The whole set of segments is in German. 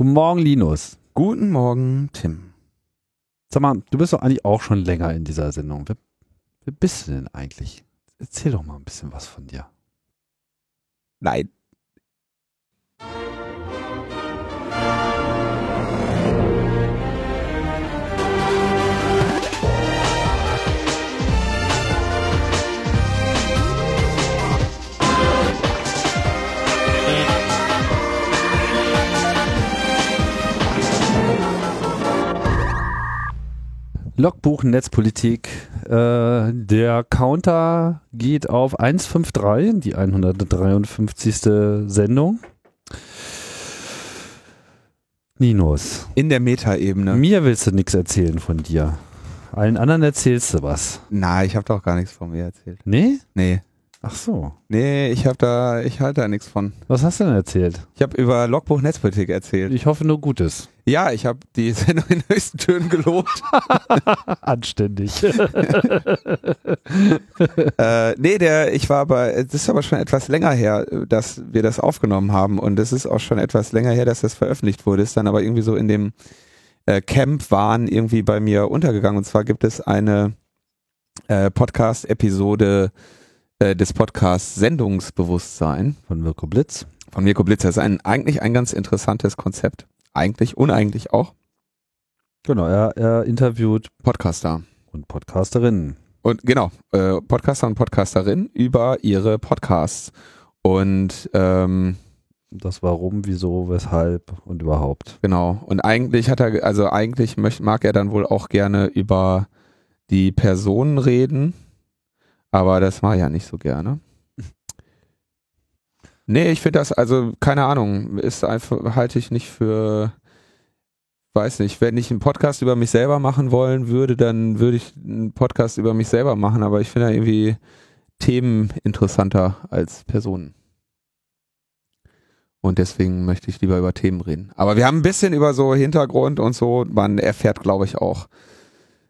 Guten Morgen, Linus. Guten Morgen, Tim. Sag mal, du bist doch eigentlich auch schon länger in dieser Sendung. Wer, wer bist du denn eigentlich? Erzähl doch mal ein bisschen was von dir. Nein. Logbuch Netzpolitik. Äh, der Counter geht auf 153, die 153. Sendung. Linus, In der Metaebene. mir willst du nichts erzählen von dir. Allen anderen erzählst du was. Na, ich habe doch gar nichts von mir erzählt. Nee? Nee. Ach so. Nee, ich habe da, ich halte da nichts von. Was hast du denn erzählt? Ich habe über Logbuch Netzpolitik erzählt. Ich hoffe nur Gutes. Ja, ich habe die Sendung in höchsten Tönen gelobt. Anständig. äh, nee, der, ich war aber, es ist aber schon etwas länger her, dass wir das aufgenommen haben und es ist auch schon etwas länger her, dass das veröffentlicht wurde. Ist dann aber irgendwie so in dem äh, Camp waren irgendwie bei mir untergegangen. Und zwar gibt es eine äh, Podcast-Episode äh, des Podcasts Sendungsbewusstsein Von Mirko Blitz. von Mirko Blitzer. Das ist ein, eigentlich ein ganz interessantes Konzept. Eigentlich, uneigentlich auch. Genau, er, er interviewt Podcaster. und Podcasterinnen. Und genau, äh, Podcaster und Podcasterinnen über ihre Podcasts. Und ähm, Das Warum, Wieso, Weshalb und überhaupt. genau. Und eigentlich hat er, also eigentlich möcht, mag er dann wohl auch gerne über die Personen reden. Aber das ich ja nicht so gerne. Nee, ich finde das, also, keine Ahnung, ist einfach, halte ich nicht für, weiß nicht, wenn ich einen Podcast über mich selber machen wollen würde, dann würde ich einen Podcast über mich selber machen, aber ich finde da irgendwie Themen interessanter als Personen. Und deswegen möchte ich lieber über Themen reden. Aber wir haben ein bisschen über so Hintergrund und so, man erfährt, glaube ich, auch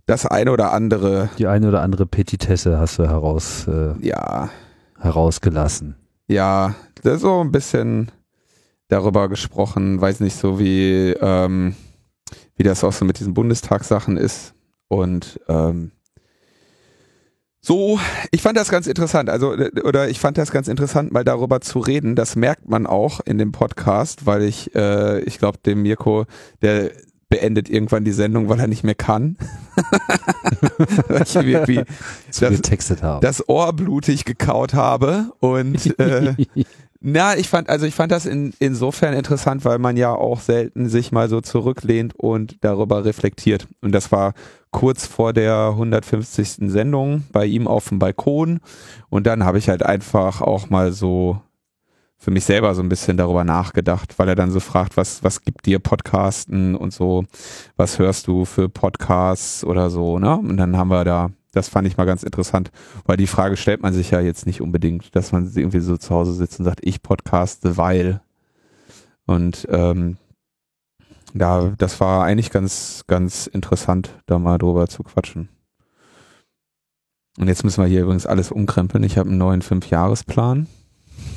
das eine oder andere, Die eine oder andere Petitesse hast du heraus, äh, ja, herausgelassen. Ja, so ein bisschen darüber gesprochen, weiß nicht so wie, ähm, wie das auch so mit diesen Bundestagssachen ist. Und ähm, so, ich fand das ganz interessant. Also, oder ich fand das ganz interessant, mal darüber zu reden. Das merkt man auch in dem Podcast, weil ich, äh, ich glaube, dem Mirko, der beendet irgendwann die Sendung, weil er nicht mehr kann. weil ich irgendwie das, das Ohr blutig gekaut habe und äh, na, ich fand, also ich fand das in, insofern interessant, weil man ja auch selten sich mal so zurücklehnt und darüber reflektiert. Und das war kurz vor der 150. Sendung bei ihm auf dem Balkon. Und dann habe ich halt einfach auch mal so für mich selber so ein bisschen darüber nachgedacht, weil er dann so fragt, was, was gibt dir Podcasten und so, was hörst du für Podcasts oder so, ne? Und dann haben wir da, das fand ich mal ganz interessant, weil die Frage stellt man sich ja jetzt nicht unbedingt, dass man irgendwie so zu Hause sitzt und sagt, ich podcaste, weil. Und ähm, da, das war eigentlich ganz, ganz interessant, da mal drüber zu quatschen. Und jetzt müssen wir hier übrigens alles umkrempeln. Ich habe einen neuen Fünfjahresplan.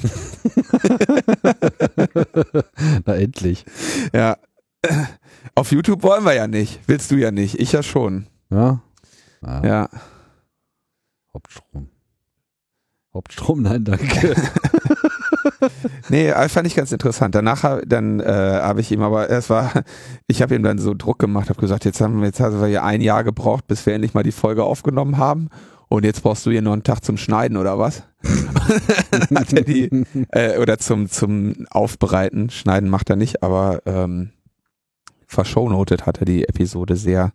Na endlich. Ja. Auf YouTube wollen wir ja nicht. Willst du ja nicht. Ich ja schon. Ja. ja. Ja. Hauptstrom. Hauptstrom, nein, danke. Nee, äh, fand ich ganz interessant. Danach dann äh, habe ich ihm aber, es war, ich habe ihm dann so Druck gemacht, habe gesagt, jetzt haben wir jetzt haben wir ja ein Jahr gebraucht, bis wir endlich mal die Folge aufgenommen haben. Und jetzt brauchst du hier noch einen Tag zum Schneiden oder was? Hat er die, äh, oder zum, zum Aufbereiten. Schneiden macht er nicht, aber ähm, verschonotet hat er die Episode sehr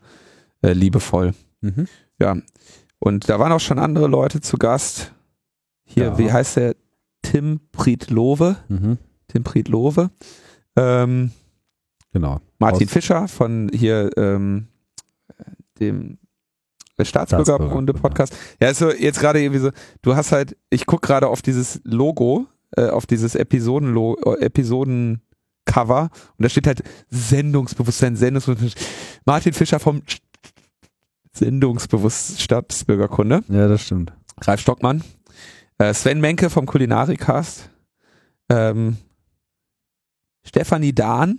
äh, liebevoll. mhm. Ja. Und da waren auch schon andere Leute zu Gast. Hier, Ja. wie heißt der? Tim Pritlove. Mhm. Tim Pritlove. Ähm, Genau. Martin Aus- Fischer von hier ähm, dem Staatsbürgerkunde-Podcast. Ja, also jetzt gerade irgendwie so, du hast halt, ich guck gerade auf dieses Logo, äh, auf dieses Episoden Episodencover und da steht halt Sendungsbewusstsein, Sendungsbewusstsein. Martin Fischer vom Sendungsbewusst Staatsbürgerkunde. Ja, das stimmt. Ralf Stockmann, äh, Sven Menke vom Kulinarikast, ähm, Stefanie Dahn,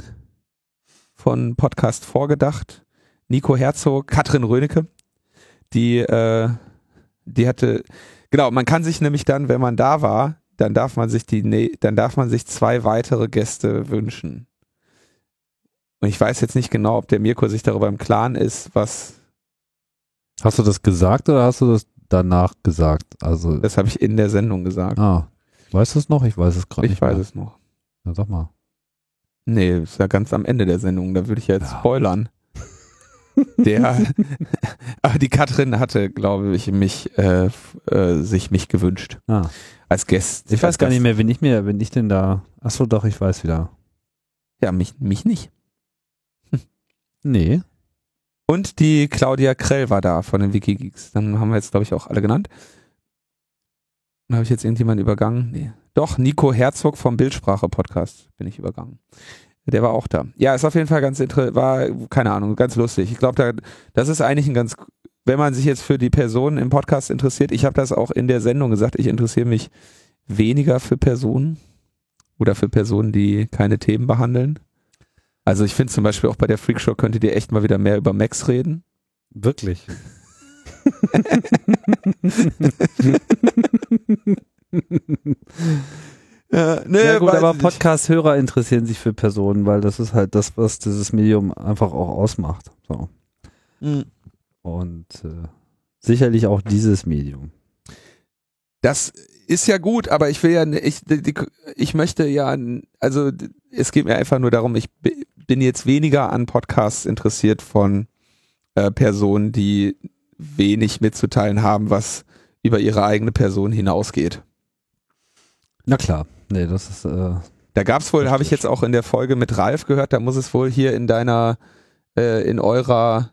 von Podcast Vorgedacht, Nico Herzog, Katrin Rönecke, die, äh, die hatte, genau, man kann sich nämlich dann, wenn man da war, dann darf man sich die, ne, dann darf man sich zwei weitere Gäste wünschen. Und ich weiß jetzt nicht genau, ob der Mirko sich darüber im Klaren ist, was. Hast du das gesagt oder hast du das danach gesagt? Also. Das habe ich in der Sendung gesagt. Ah. Weißt du es noch? Ich weiß es gerade nicht. Ich weiß mehr. es noch. Na, sag mal. Nee, ist ja ganz am Ende der Sendung, da würde ich ja jetzt ja. spoilern. Der, aber die Katrin hatte, glaube ich, mich, äh, äh, sich mich gewünscht. Ah. Als Gast. Ich weiß gar nicht mehr, wenn ich mir, wenn ich denn da, achso doch, ich weiß wieder. Ja, mich, mich nicht. Nee. Und die Claudia Krell war da von den Wikigeeks. Dann haben wir jetzt, glaube ich, auch alle genannt. Habe ich jetzt irgendjemanden übergangen? Nee. Doch, Nico Herzog vom Bildsprache-Podcast bin ich übergangen. Der war auch da. Ja, ist auf jeden Fall ganz interessant, war, keine Ahnung, ganz lustig. Ich glaube, da, das ist eigentlich ein ganz, wenn man sich jetzt für die Personen im Podcast interessiert, ich habe das auch in der Sendung gesagt, ich interessiere mich weniger für Personen oder für Personen, die keine Themen behandeln. Also ich finde zum Beispiel auch bei der Freakshow könntet ihr echt mal wieder mehr über Max reden. Wirklich. ja, nee, ja gut, aber Podcast-Hörer interessieren sich für Personen, weil das ist halt das, was dieses Medium einfach auch ausmacht. So. Mhm. Und äh, sicherlich auch dieses Medium. Das ist ja gut, aber ich will ja, ich, ich möchte ja, also es geht mir einfach nur darum, ich bin jetzt weniger an Podcasts interessiert von äh, Personen, die wenig mitzuteilen haben, was über ihre eigene Person hinausgeht. Na klar, nee, das ist. Äh, da gab es wohl, habe ich jetzt auch in der Folge mit Ralf gehört, da muss es wohl hier in deiner, äh, in eurer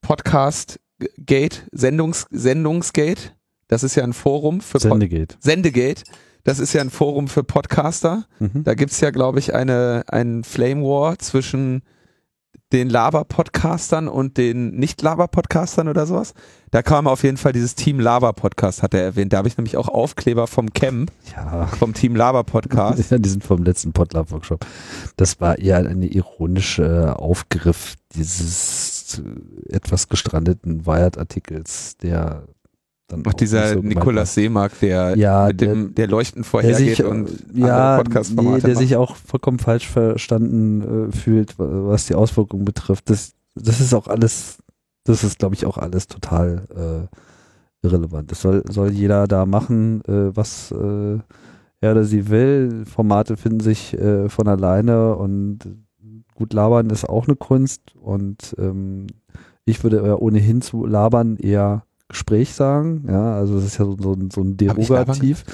Podcast-Gate, Sendungs, Sendungsgate, das ist ja ein Forum für Sendegate. Sendegate. Das ist ja ein Forum für Podcaster. Mhm. Da gibt's ja, glaube ich, eine, ein Flame War zwischen den Laber-Podcastern und den Nicht-Laber-Podcastern oder sowas. Da kam auf jeden Fall dieses Team Laber-Podcast, hat er erwähnt. Da habe ich nämlich auch Aufkleber vom Camp, ja. vom Team Laber-Podcast. Ja, die sind vom letzten Podlab-Workshop. Das war eher ein ironischer Aufgriff dieses etwas gestrandeten Wired-Artikels, der dann Ach, dieser so Nikolaus Seemark, der ja, mit dem, der leuchtend vorhergeht und ja, nee, der macht. sich auch vollkommen falsch verstanden äh, fühlt, was die Auswirkungen betrifft. Das, das ist auch alles, das ist, glaube ich, auch alles total äh, irrelevant. Das soll, soll jeder da machen, äh, was äh, er oder sie will. Formate finden sich äh, von alleine und gut labern ist auch eine Kunst und ähm, ich würde ohnehin zu labern eher Gespräch sagen. Ja, also das ist ja so, so, so ein Derogativ.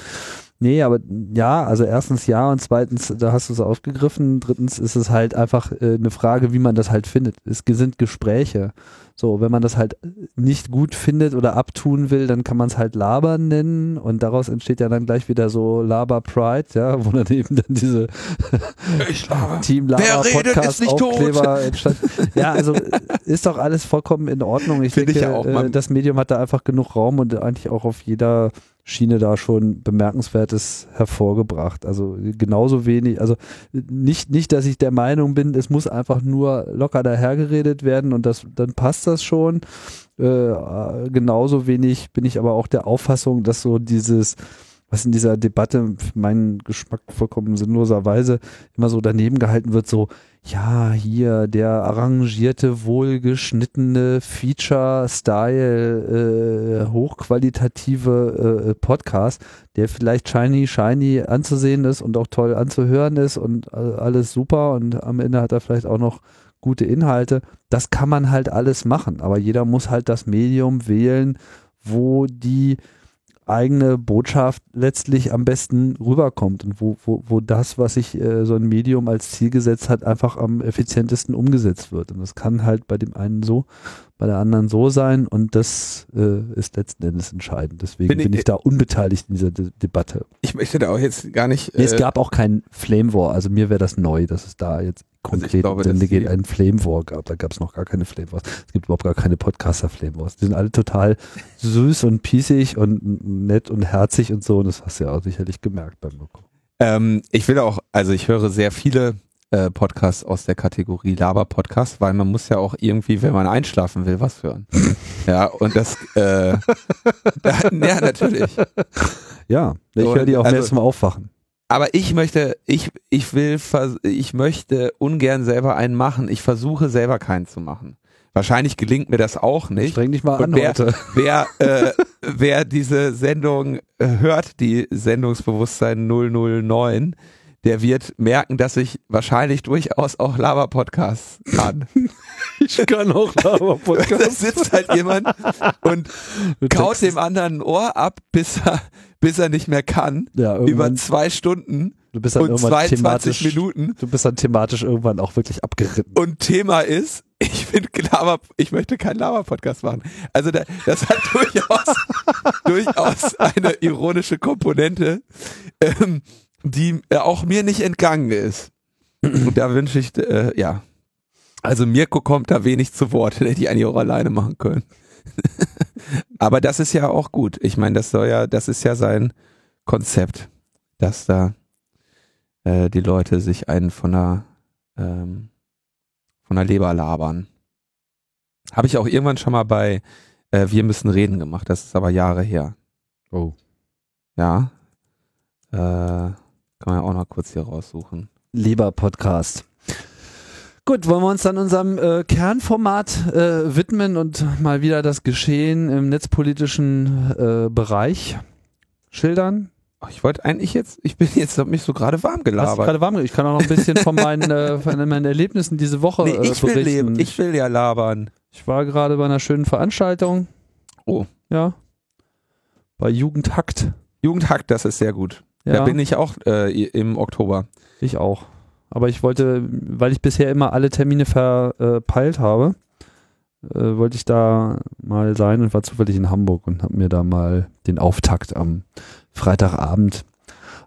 Nee, aber ja, also erstens ja und zweitens, da hast du es aufgegriffen. Drittens ist es halt einfach äh, eine Frage, wie man das halt findet. Es sind Gespräche. So, wenn man das halt nicht gut findet oder abtun will, dann kann man es halt Laber nennen und daraus entsteht ja dann gleich wieder so Laber Pride, ja, wo dann eben dann diese Team Laber Podcast Aufkleber entstand. Ja, also ist doch alles vollkommen in Ordnung. Ich Find denke, ich ja auch, äh, das Medium hat da einfach genug Raum und eigentlich auch auf jeder Schiene da schon Bemerkenswertes hervorgebracht. Also genauso wenig, also nicht, nicht, dass ich der Meinung bin, es muss einfach nur locker dahergeredet werden und das, dann passt das schon. Äh, genauso wenig bin ich aber auch der Auffassung, dass so dieses, was in dieser Debatte für meinen Geschmack vollkommen sinnloserweise immer so daneben gehalten wird, so, ja, hier der arrangierte, wohlgeschnittene Feature-Style, äh, hochqualitative äh, Podcast, der vielleicht shiny, shiny anzusehen ist und auch toll anzuhören ist und äh, alles super und am Ende hat er vielleicht auch noch gute Inhalte. Das kann man halt alles machen, aber jeder muss halt das Medium wählen, wo die eigene Botschaft letztlich am besten rüberkommt und wo, wo, wo das, was sich äh, so ein Medium als Ziel gesetzt hat, einfach am effizientesten umgesetzt wird. Und das kann halt bei dem einen so, bei der anderen so sein und das äh, ist letzten Endes entscheidend. Deswegen bin ich, bin ich da unbeteiligt in dieser De Debatte. Ich möchte da auch jetzt gar nicht. Nee, es äh, gab auch kein Flame War, also mir wäre das neu, dass es da jetzt konkret also glaube, Sende geht einen Flame War gab. Da gab es noch gar keine Flame Wars. Es gibt überhaupt gar keine Podcaster Flame Wars. Die sind alle total süß und pießig und nett und herzig und so. Und das hast du ja auch sicherlich gemerkt beim Mirko. Ähm, ich will auch, also ich höre sehr viele äh, Podcasts aus der Kategorie Laber-Podcast, weil man muss ja auch irgendwie, wenn man einschlafen will, was hören. ja, und das, äh, da, ja, natürlich. Ja, ich höre die auch also, Mal aufwachen. Aber ich möchte, ich, ich will, ich möchte ungern selber einen machen. Ich versuche selber keinen zu machen. Wahrscheinlich gelingt mir das auch nicht. Streng dich mal an wer, heute. Wer, äh, wer diese Sendung äh, hört, die Sendungsbewusstsein 009, der wird merken, dass ich wahrscheinlich durchaus auch Lava-Podcasts kann. ich kann auch Lava-Podcasts. Da sitzt halt jemand und kaut dem anderen ein Ohr ab, bis er, bis er nicht mehr kann. Ja, über zwei Stunden du bist dann und 22 Minuten. Du bist dann thematisch irgendwann auch wirklich abgeritten. Und Thema ist, ich finde Lava, ich möchte keinen Lava-Podcast machen. Also da, das hat durchaus, durchaus eine ironische Komponente. Ähm, die äh, auch mir nicht entgangen ist. Und da wünsche ich, äh, ja. Also Mirko kommt da wenig zu Wort, hätte ich eigentlich auch alleine machen können. Aber das ist ja auch gut. Ich meine, das soll ja, das ist ja sein Konzept, dass da äh, die Leute sich einen von der ähm, von der Leber labern. Habe ich auch irgendwann schon mal bei äh, Wir müssen reden gemacht. Das ist aber Jahre her. Oh. Ja. Äh, kann man ja auch noch kurz hier raussuchen. Lieber Podcast. Gut, wollen wir uns dann unserem äh, Kernformat äh, widmen und mal wieder das Geschehen im netzpolitischen äh, Bereich schildern? ich wollte eigentlich jetzt, ich bin jetzt hab mich so gerade warm gelabert. gerade warm. Ich kann auch noch ein bisschen von meinen, äh, von meinen Erlebnissen diese Woche nee, ich will leben. Ich will ja labern. Ich war gerade bei einer schönen Veranstaltung. Oh. Ja. Bei Jugendhakt. Jugendhakt, das ist sehr gut. Ja. Da bin ich auch äh, im Oktober. Ich auch. Aber ich wollte, weil ich bisher immer alle Termine verpeilt habe, äh, wollte ich da mal sein und war zufällig in Hamburg und habe mir da mal den Auftakt am Freitagabend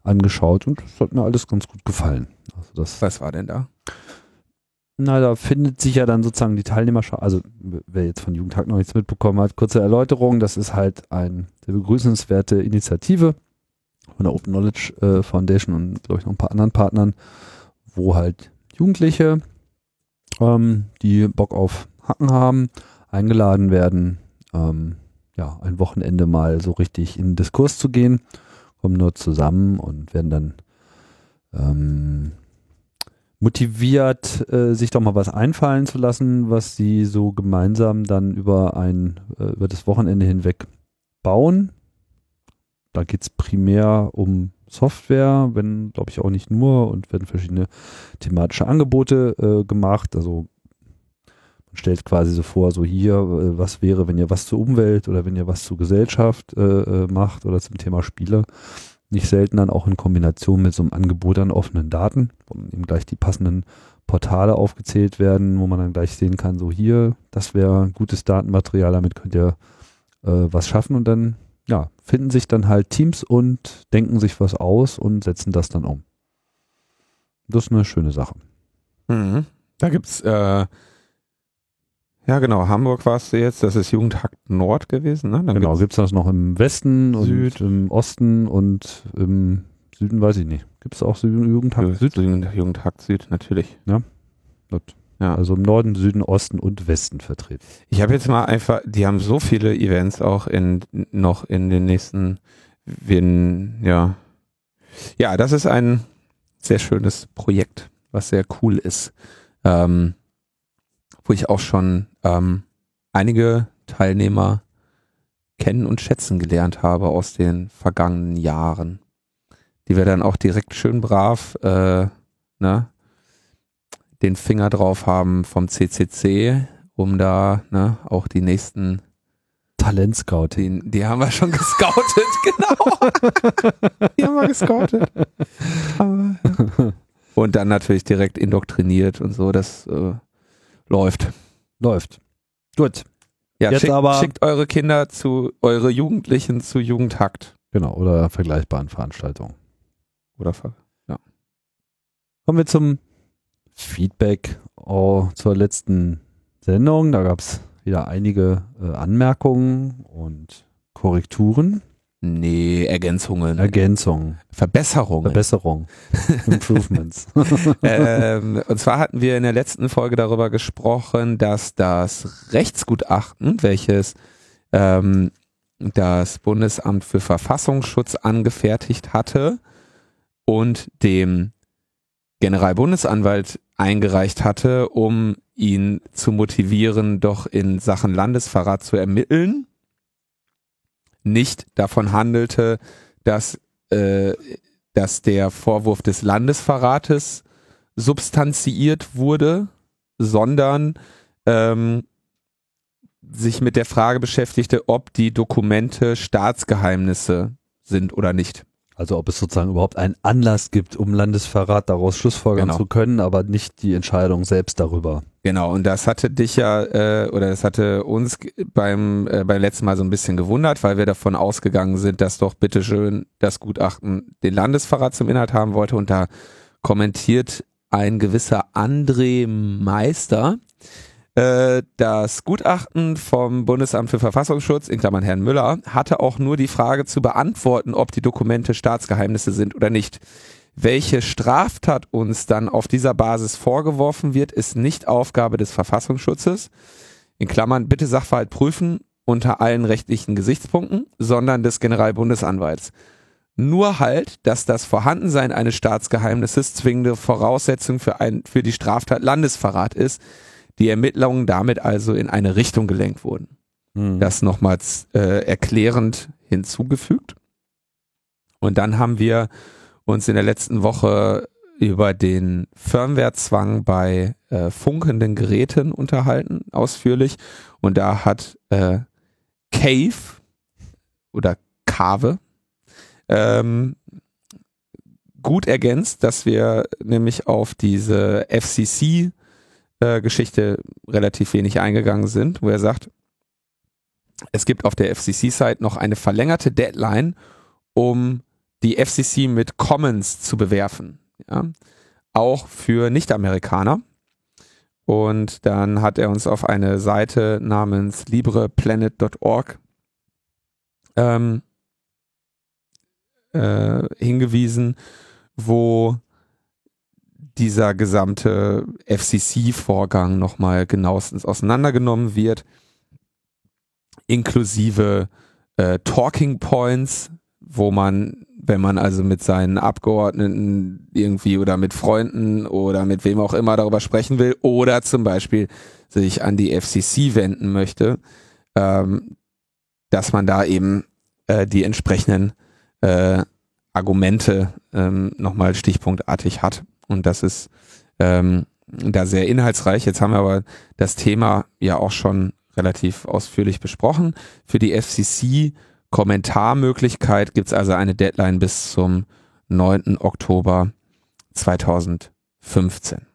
angeschaut und das hat mir alles ganz gut gefallen. Also das, Was war denn da? Na, da findet sich ja dann sozusagen die Teilnehmerschaft, also wer jetzt von Jugendtag noch nichts mitbekommen hat, kurze Erläuterung, das ist halt eine sehr begrüßenswerte Initiative von der Open Knowledge äh, Foundation und glaube ich noch ein paar anderen Partnern, wo halt Jugendliche, ähm, die Bock auf Hacken haben, eingeladen werden, ähm, ja, ein Wochenende mal so richtig in den Diskurs zu gehen, kommen nur zusammen und werden dann ähm, motiviert, äh, sich doch mal was einfallen zu lassen, was sie so gemeinsam dann über ein, äh, über das Wochenende hinweg bauen. Da geht es primär um Software, wenn, glaube ich, auch nicht nur und werden verschiedene thematische Angebote äh, gemacht. Also man stellt quasi so vor, so hier, äh, was wäre, wenn ihr was zur Umwelt oder wenn ihr was zur Gesellschaft äh, äh, macht oder zum Thema Spiele. Nicht selten dann auch in Kombination mit so einem Angebot an offenen Daten, wo eben gleich die passenden Portale aufgezählt werden, wo man dann gleich sehen kann, so hier, das wäre gutes Datenmaterial, damit könnt ihr äh, was schaffen und dann ja, finden sich dann halt Teams und denken sich was aus und setzen das dann um. Das ist eine schöne Sache. Mhm. Da gibt's, äh, ja genau, Hamburg warst du jetzt, das ist Jugendhakt Nord gewesen, ne? Dann genau, gibt's, gibt's das noch im Westen Süd. und im Osten und im Süden weiß ich nicht. Gibt es auch Jugendhakt Süd? Jugendhakt Süd, natürlich. Ja. Gut. Ja. Also im Norden, Süden, Osten und Westen vertreten. Ich habe jetzt mal einfach, die haben so viele Events auch in noch in den nächsten, wenn, ja. Ja, das ist ein sehr schönes Projekt, was sehr cool ist. Ähm, wo ich auch schon ähm, einige Teilnehmer kennen und schätzen gelernt habe aus den vergangenen Jahren. Die wir dann auch direkt schön brav äh, ne, den Finger drauf haben vom CCC, um da ne, auch die nächsten Talentscouting. Die, die haben wir schon gescoutet, genau. die haben wir gescoutet. und dann natürlich direkt indoktriniert und so, das äh, läuft. Läuft. Gut. Ja, Jetzt schickt, aber schickt eure Kinder zu, eure Jugendlichen zu Jugendhakt. Genau, oder vergleichbaren Veranstaltungen. Oder, ja. Kommen wir zum Feedback oh, zur letzten Sendung. Da gab es wieder einige äh, Anmerkungen und Korrekturen. Nee, Ergänzungen. Ergänzungen. Verbesserungen. Verbesserung. Improvements. ähm, und zwar hatten wir in der letzten Folge darüber gesprochen, dass das Rechtsgutachten, welches ähm, das Bundesamt für Verfassungsschutz angefertigt hatte und dem Generalbundesanwalt eingereicht hatte, um ihn zu motivieren, doch in Sachen Landesverrat zu ermitteln, nicht davon handelte, dass, äh, dass der Vorwurf des Landesverrates substanziiert wurde, sondern ähm, sich mit der Frage beschäftigte, ob die Dokumente Staatsgeheimnisse sind oder nicht. Also ob es sozusagen überhaupt einen Anlass gibt, um Landesverrat daraus Schlussfolgern genau. zu können, aber nicht die Entscheidung selbst darüber. Genau, und das hatte dich ja, äh, oder das hatte uns beim, äh, beim letzten Mal so ein bisschen gewundert, weil wir davon ausgegangen sind, dass doch bitteschön das Gutachten den Landesverrat zum Inhalt haben wollte. Und da kommentiert ein gewisser André Meister, das Gutachten vom Bundesamt für Verfassungsschutz, in Klammern Herrn Müller, hatte auch nur die Frage zu beantworten, ob die Dokumente Staatsgeheimnisse sind oder nicht. Welche Straftat uns dann auf dieser Basis vorgeworfen wird, ist nicht Aufgabe des Verfassungsschutzes. In Klammern bitte Sachverhalt prüfen unter allen rechtlichen Gesichtspunkten, sondern des Generalbundesanwalts. Nur halt, dass das Vorhandensein eines Staatsgeheimnisses zwingende Voraussetzung für, ein, für die Straftat Landesverrat ist, die Ermittlungen damit also in eine Richtung gelenkt wurden. Mhm. Das nochmals äh, erklärend hinzugefügt. Und dann haben wir uns in der letzten Woche über den Firmwarezwang bei äh, funkenden Geräten unterhalten, ausführlich. Und da hat äh, Cave oder Cave ähm, gut ergänzt, dass wir nämlich auf diese FCC äh, Geschichte relativ wenig eingegangen sind, wo er sagt, es gibt auf der FCC-Site noch eine verlängerte Deadline, um die FCC mit Commons zu bewerfen. Ja? Auch für Nicht-Amerikaner. Und dann hat er uns auf eine Seite namens libreplanet.org ähm, äh, hingewiesen, wo dieser gesamte FCC-Vorgang nochmal genauestens auseinandergenommen wird, inklusive äh, Talking Points, wo man, wenn man also mit seinen Abgeordneten irgendwie oder mit Freunden oder mit wem auch immer darüber sprechen will oder zum Beispiel sich an die FCC wenden möchte, ähm, dass man da eben äh, die entsprechenden äh, Argumente ähm, nochmal stichpunktartig hat. Und das ist ähm, da sehr inhaltsreich. Jetzt haben wir aber das Thema ja auch schon relativ ausführlich besprochen. Für die FCC Kommentarmöglichkeit gibt es also eine Deadline bis zum 9. Oktober 2015.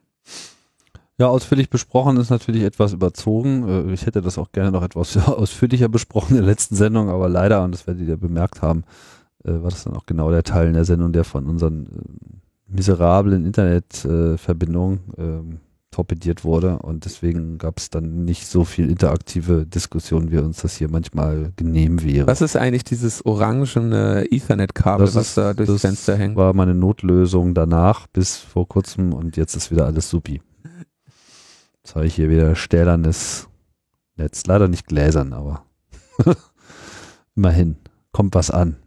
Ja, ausführlich besprochen ist natürlich etwas überzogen. Äh, ich hätte das auch gerne noch etwas ausführlicher besprochen in der letzten Sendung, aber leider, und das werdet ihr bemerkt haben, äh, war das dann auch genau der Teil in der Sendung, der von unseren äh, miserablen Internetverbindung äh, torpediert wurde und deswegen gab es dann nicht so viel interaktive Diskussion, wie uns das hier manchmal genehm wäre. Was ist eigentlich dieses orangene Ethernet-Kabel, was da durchs Fenster hängt? Das war meine Notlösung danach bis vor kurzem und jetzt ist wieder alles supi. Jetzt habe ich hier wieder stählernes Netz. Leider nicht gläsern, aber immerhin kommt was an.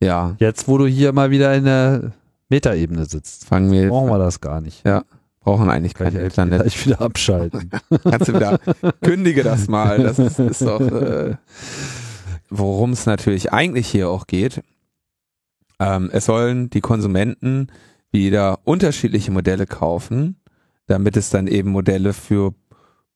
Ja. Jetzt, wo du hier mal wieder in der Metaebene sitzt, fangen wir. Brauchen wir das gar nicht. Ja. Brauchen eigentlich kein Internet. Gleich wieder abschalten. Kannst du wieder, kündige das mal. Das ist, ist doch, äh, worum es natürlich eigentlich hier auch geht. Ähm, es sollen die Konsumenten wieder unterschiedliche Modelle kaufen, damit es dann eben Modelle für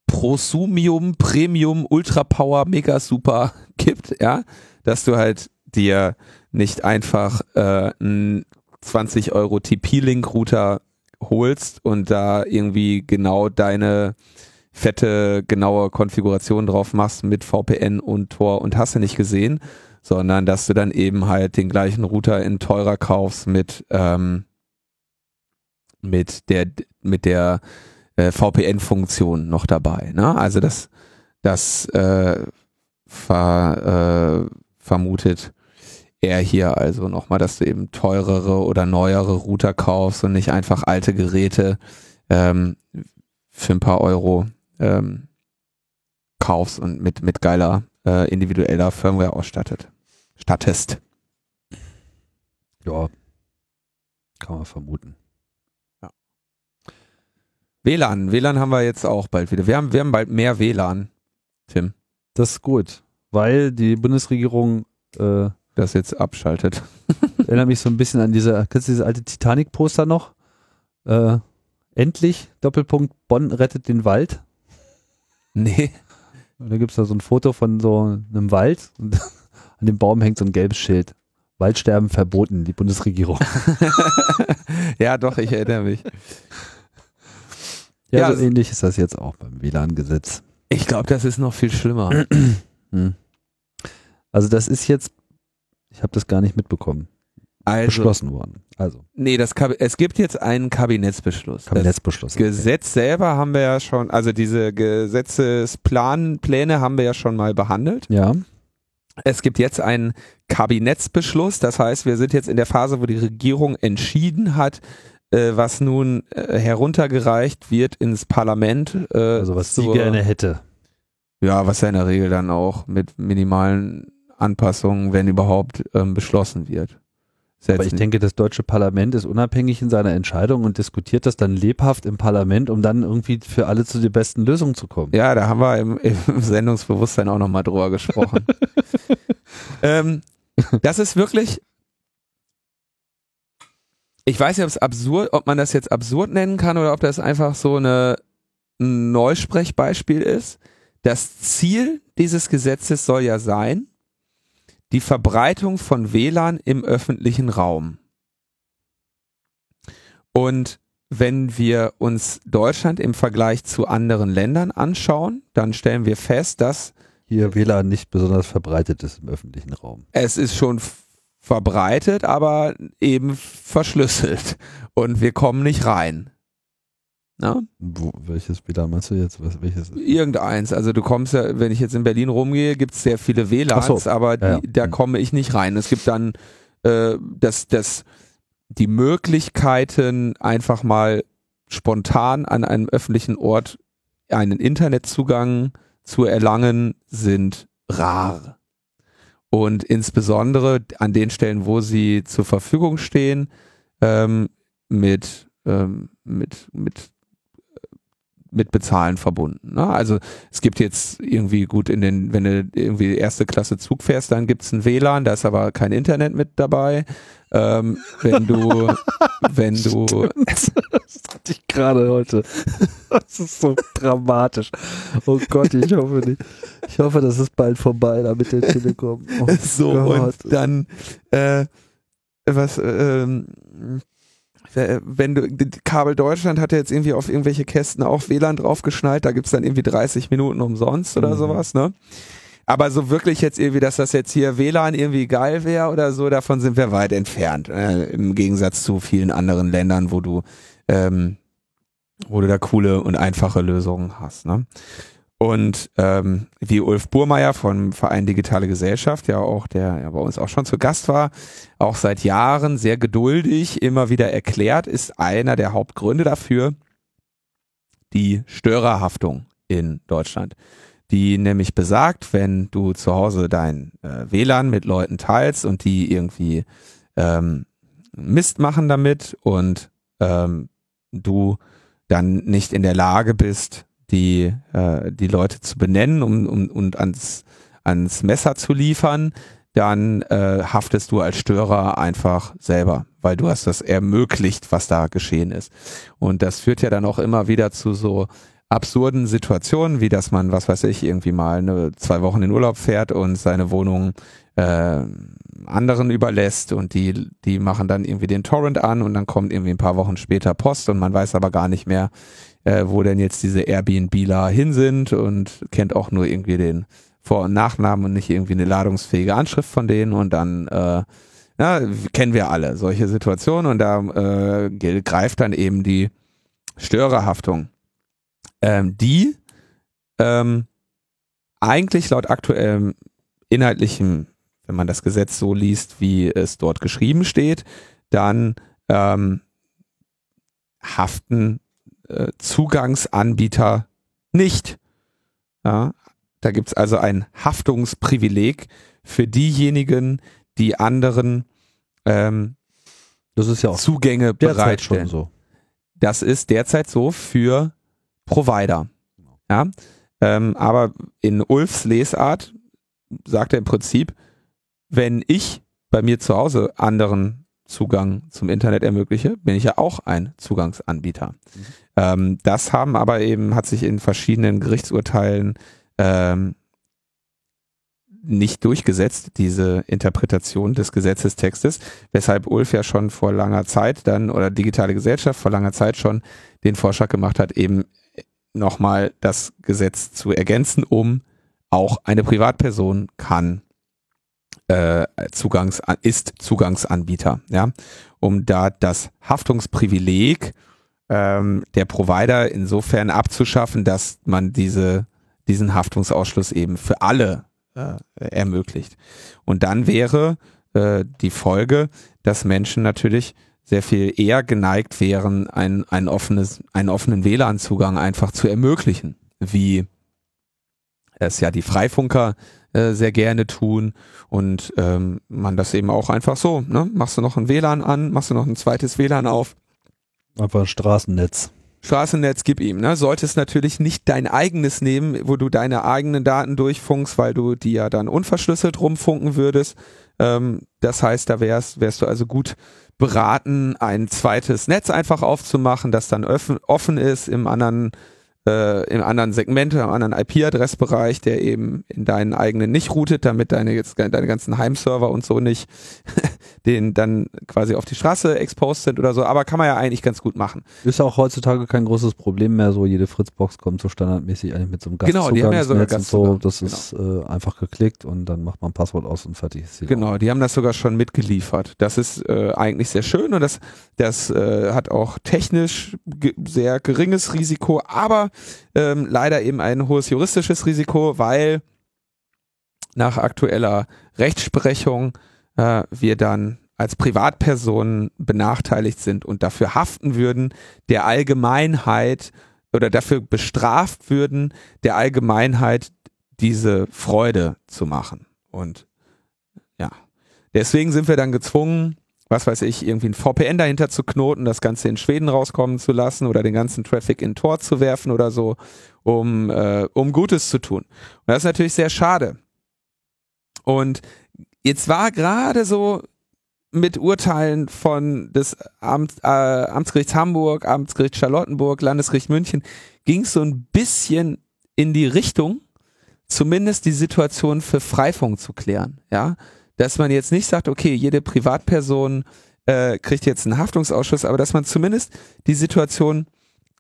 Prosumium, Premium, Ultra Power, Mega Super gibt, ja, dass du halt dir nicht einfach äh, einen 20 Euro TP-Link-Router holst und da irgendwie genau deine fette, genaue Konfiguration drauf machst mit VPN und Tor und hast du nicht gesehen, sondern dass du dann eben halt den gleichen Router in teurer kaufst mit, ähm, mit der, mit der äh, VPN-Funktion noch dabei. Ne? Also das, das äh, ver, äh, vermutet er hier also nochmal, dass du eben teurere oder neuere Router kaufst und nicht einfach alte Geräte ähm, für ein paar Euro ähm, kaufst und mit, mit geiler äh, individueller Firmware ausstattet. Stattest. Ja, kann man vermuten. Ja. WLAN, WLAN haben wir jetzt auch bald wieder. Wir haben, wir haben bald mehr WLAN, Tim. Das ist gut, weil die Bundesregierung äh, das jetzt abschaltet. Erinnert mich so ein bisschen an diese, kennst du diese alte Titanic-Poster noch? Äh, endlich, Doppelpunkt, Bonn rettet den Wald. Nee. Und da gibt es da so ein Foto von so einem Wald und an dem Baum hängt so ein gelbes Schild. Waldsterben verboten, die Bundesregierung. ja, doch, ich erinnere mich. Ja, ja so ähnlich ist das jetzt auch beim WLAN-Gesetz. Ich glaube, das ist noch viel schlimmer. Hm. Also das ist jetzt, ich habe das gar nicht mitbekommen, also, beschlossen worden. Also. Nee, das es gibt jetzt einen Kabinettsbeschluss. Kabinettsbeschluss. Das Gesetz selber haben wir ja schon, also diese Gesetzesplanpläne haben wir ja schon mal behandelt. Ja. Es gibt jetzt einen Kabinettsbeschluss, das heißt, wir sind jetzt in der Phase, wo die Regierung entschieden hat, äh, was nun äh, heruntergereicht wird ins Parlament. Äh, also was sie gerne hätte. Ja, was ja in der Regel dann auch mit minimalen Anpassungen, wenn überhaupt, ähm, beschlossen wird. Setzen. Aber ich denke, das deutsche Parlament ist unabhängig in seiner Entscheidung und diskutiert das dann lebhaft im Parlament, um dann irgendwie für alle zu der besten Lösung zu kommen. Ja, da haben wir im, im Sendungsbewusstsein auch nochmal drüber gesprochen. ähm, das ist wirklich, ich weiß nicht, ob es absurd, ob man das jetzt absurd nennen kann oder ob das einfach so eine, ein Neusprechbeispiel ist. Das Ziel dieses Gesetzes soll ja sein, die Verbreitung von WLAN im öffentlichen Raum. Und wenn wir uns Deutschland im Vergleich zu anderen Ländern anschauen, dann stellen wir fest, dass hier WLAN nicht besonders verbreitet ist im öffentlichen Raum. Es ist schon verbreitet, aber eben verschlüsselt und wir kommen nicht rein. Na? Wo, welches WLAN meinst du jetzt? Was, welches? Irgendeins. Also du kommst ja, wenn ich jetzt in Berlin rumgehe, gibt es sehr viele WLANs, so. aber die, ja, ja. da hm. komme ich nicht rein. Es gibt dann äh, das, das, die Möglichkeiten, einfach mal spontan an einem öffentlichen Ort einen Internetzugang zu erlangen, sind rar. Und insbesondere an den Stellen, wo sie zur Verfügung stehen, ähm, mit, ähm, mit, mit mit Bezahlen verbunden. Ne? Also es gibt jetzt irgendwie gut in den, wenn du irgendwie erste Klasse Zug fährst, dann gibt's ein WLAN, da ist aber kein Internet mit dabei. Ähm, wenn du, wenn du. Das hatte ich gerade heute. Das ist so dramatisch. Oh Gott, ich hoffe nicht. Ich hoffe, das ist bald vorbei da mit der Telekom. Oh so, Gott. und dann, äh, was, ähm, wenn du, Kabel Deutschland hat ja jetzt irgendwie auf irgendwelche Kästen auch WLAN draufgeschnallt, da gibt's dann irgendwie 30 Minuten umsonst oder mhm. sowas, ne? Aber so wirklich jetzt irgendwie, dass das jetzt hier WLAN irgendwie geil wäre oder so, davon sind wir weit entfernt. Äh, Im Gegensatz zu vielen anderen Ländern, wo du, ähm, wo du da coole und einfache Lösungen hast, ne? Und ähm, wie Ulf Burmeier vom Verein Digitale Gesellschaft, ja auch der ja bei uns auch schon zu Gast war, auch seit Jahren sehr geduldig immer wieder erklärt, ist einer der Hauptgründe dafür die Störerhaftung in Deutschland. Die nämlich besagt, wenn du zu Hause dein äh, WLAN mit Leuten teilst und die irgendwie ähm, Mist machen damit und ähm, du dann nicht in der Lage bist, die, äh, die Leute zu benennen um, um, und ans, ans Messer zu liefern, dann äh, haftest du als Störer einfach selber, weil du hast das ermöglicht, was da geschehen ist. Und das führt ja dann auch immer wieder zu so absurden Situationen, wie dass man, was weiß ich, irgendwie mal eine, zwei Wochen in Urlaub fährt und seine Wohnung äh, anderen überlässt und die, die machen dann irgendwie den Torrent an und dann kommt irgendwie ein paar Wochen später Post und man weiß aber gar nicht mehr, äh, wo denn jetzt diese Airbnbler hin sind und kennt auch nur irgendwie den Vor- und Nachnamen und nicht irgendwie eine ladungsfähige Anschrift von denen und dann äh, na, kennen wir alle solche Situationen und da äh, greift dann eben die Störerhaftung. Ähm, die ähm, eigentlich laut aktuellem inhaltlichem, wenn man das Gesetz so liest, wie es dort geschrieben steht, dann ähm, haften äh, Zugangsanbieter nicht. Ja, da gibt's also ein Haftungsprivileg für diejenigen, die anderen ähm, das ist ja auch Zugänge bereitstellen. so. Das ist derzeit so für Provider. Ja, ähm, aber in Ulfs Lesart sagt er im Prinzip, wenn ich bei mir zu Hause anderen Zugang zum Internet ermögliche, bin ich ja auch ein Zugangsanbieter. Mhm. Ähm, das haben aber eben, hat sich in verschiedenen Gerichtsurteilen ähm, nicht durchgesetzt, diese Interpretation des Gesetzestextes, weshalb Ulf ja schon vor langer Zeit dann oder digitale Gesellschaft vor langer Zeit schon den Vorschlag gemacht hat, eben nochmal das Gesetz zu ergänzen, um auch eine Privatperson kann äh, Zugangs ist Zugangsanbieter, ja, um da das Haftungsprivileg ähm, der Provider insofern abzuschaffen, dass man diese diesen Haftungsausschluss eben für alle äh, ermöglicht. Und dann wäre äh, die Folge, dass Menschen natürlich sehr viel eher geneigt wären, ein, ein offenes, einen offenen WLAN-Zugang einfach zu ermöglichen, wie es ja die Freifunker äh, sehr gerne tun und ähm, man das eben auch einfach so, ne? Machst du noch ein WLAN an, machst du noch ein zweites WLAN auf. Einfach ein Straßennetz. Straßennetz gib ihm, ne? Solltest natürlich nicht dein eigenes nehmen, wo du deine eigenen Daten durchfunkst, weil du die ja dann unverschlüsselt rumfunken würdest. Ähm, das heißt, da wärst, wärst du also gut beraten, ein zweites Netz einfach aufzumachen, das dann offen ist im anderen äh, im anderen Segment, im anderen IP-Adressbereich, der eben in deinen eigenen nicht routet, damit deine jetzt deine ganzen Heimserver und so nicht den dann quasi auf die Straße exposed sind oder so, aber kann man ja eigentlich ganz gut machen. Ist auch heutzutage kein großes Problem mehr, so jede Fritzbox kommt so standardmäßig eigentlich mit so einem Genau, die haben ja sogar und so, das genau. ist äh, einfach geklickt und dann macht man ein Passwort aus und fertig ist Genau, die haben das sogar schon mitgeliefert. Das ist äh, eigentlich sehr schön und das das äh, hat auch technisch ge sehr geringes Risiko, aber ähm, leider eben ein hohes juristisches Risiko, weil nach aktueller Rechtsprechung äh, wir dann als Privatpersonen benachteiligt sind und dafür haften würden, der Allgemeinheit oder dafür bestraft würden, der Allgemeinheit diese Freude zu machen. Und ja, deswegen sind wir dann gezwungen, was weiß ich, irgendwie ein VPN dahinter zu knoten, das Ganze in Schweden rauskommen zu lassen oder den ganzen Traffic in Tor zu werfen oder so, um, äh, um Gutes zu tun. Und das ist natürlich sehr schade. Und jetzt war gerade so mit Urteilen von des Amt, äh, Amtsgerichts Hamburg, Amtsgericht Charlottenburg, Landesgericht München, ging es so ein bisschen in die Richtung, zumindest die Situation für Freifunk zu klären. Ja, dass man jetzt nicht sagt, okay, jede Privatperson äh, kriegt jetzt einen Haftungsausschuss, aber dass man zumindest die Situation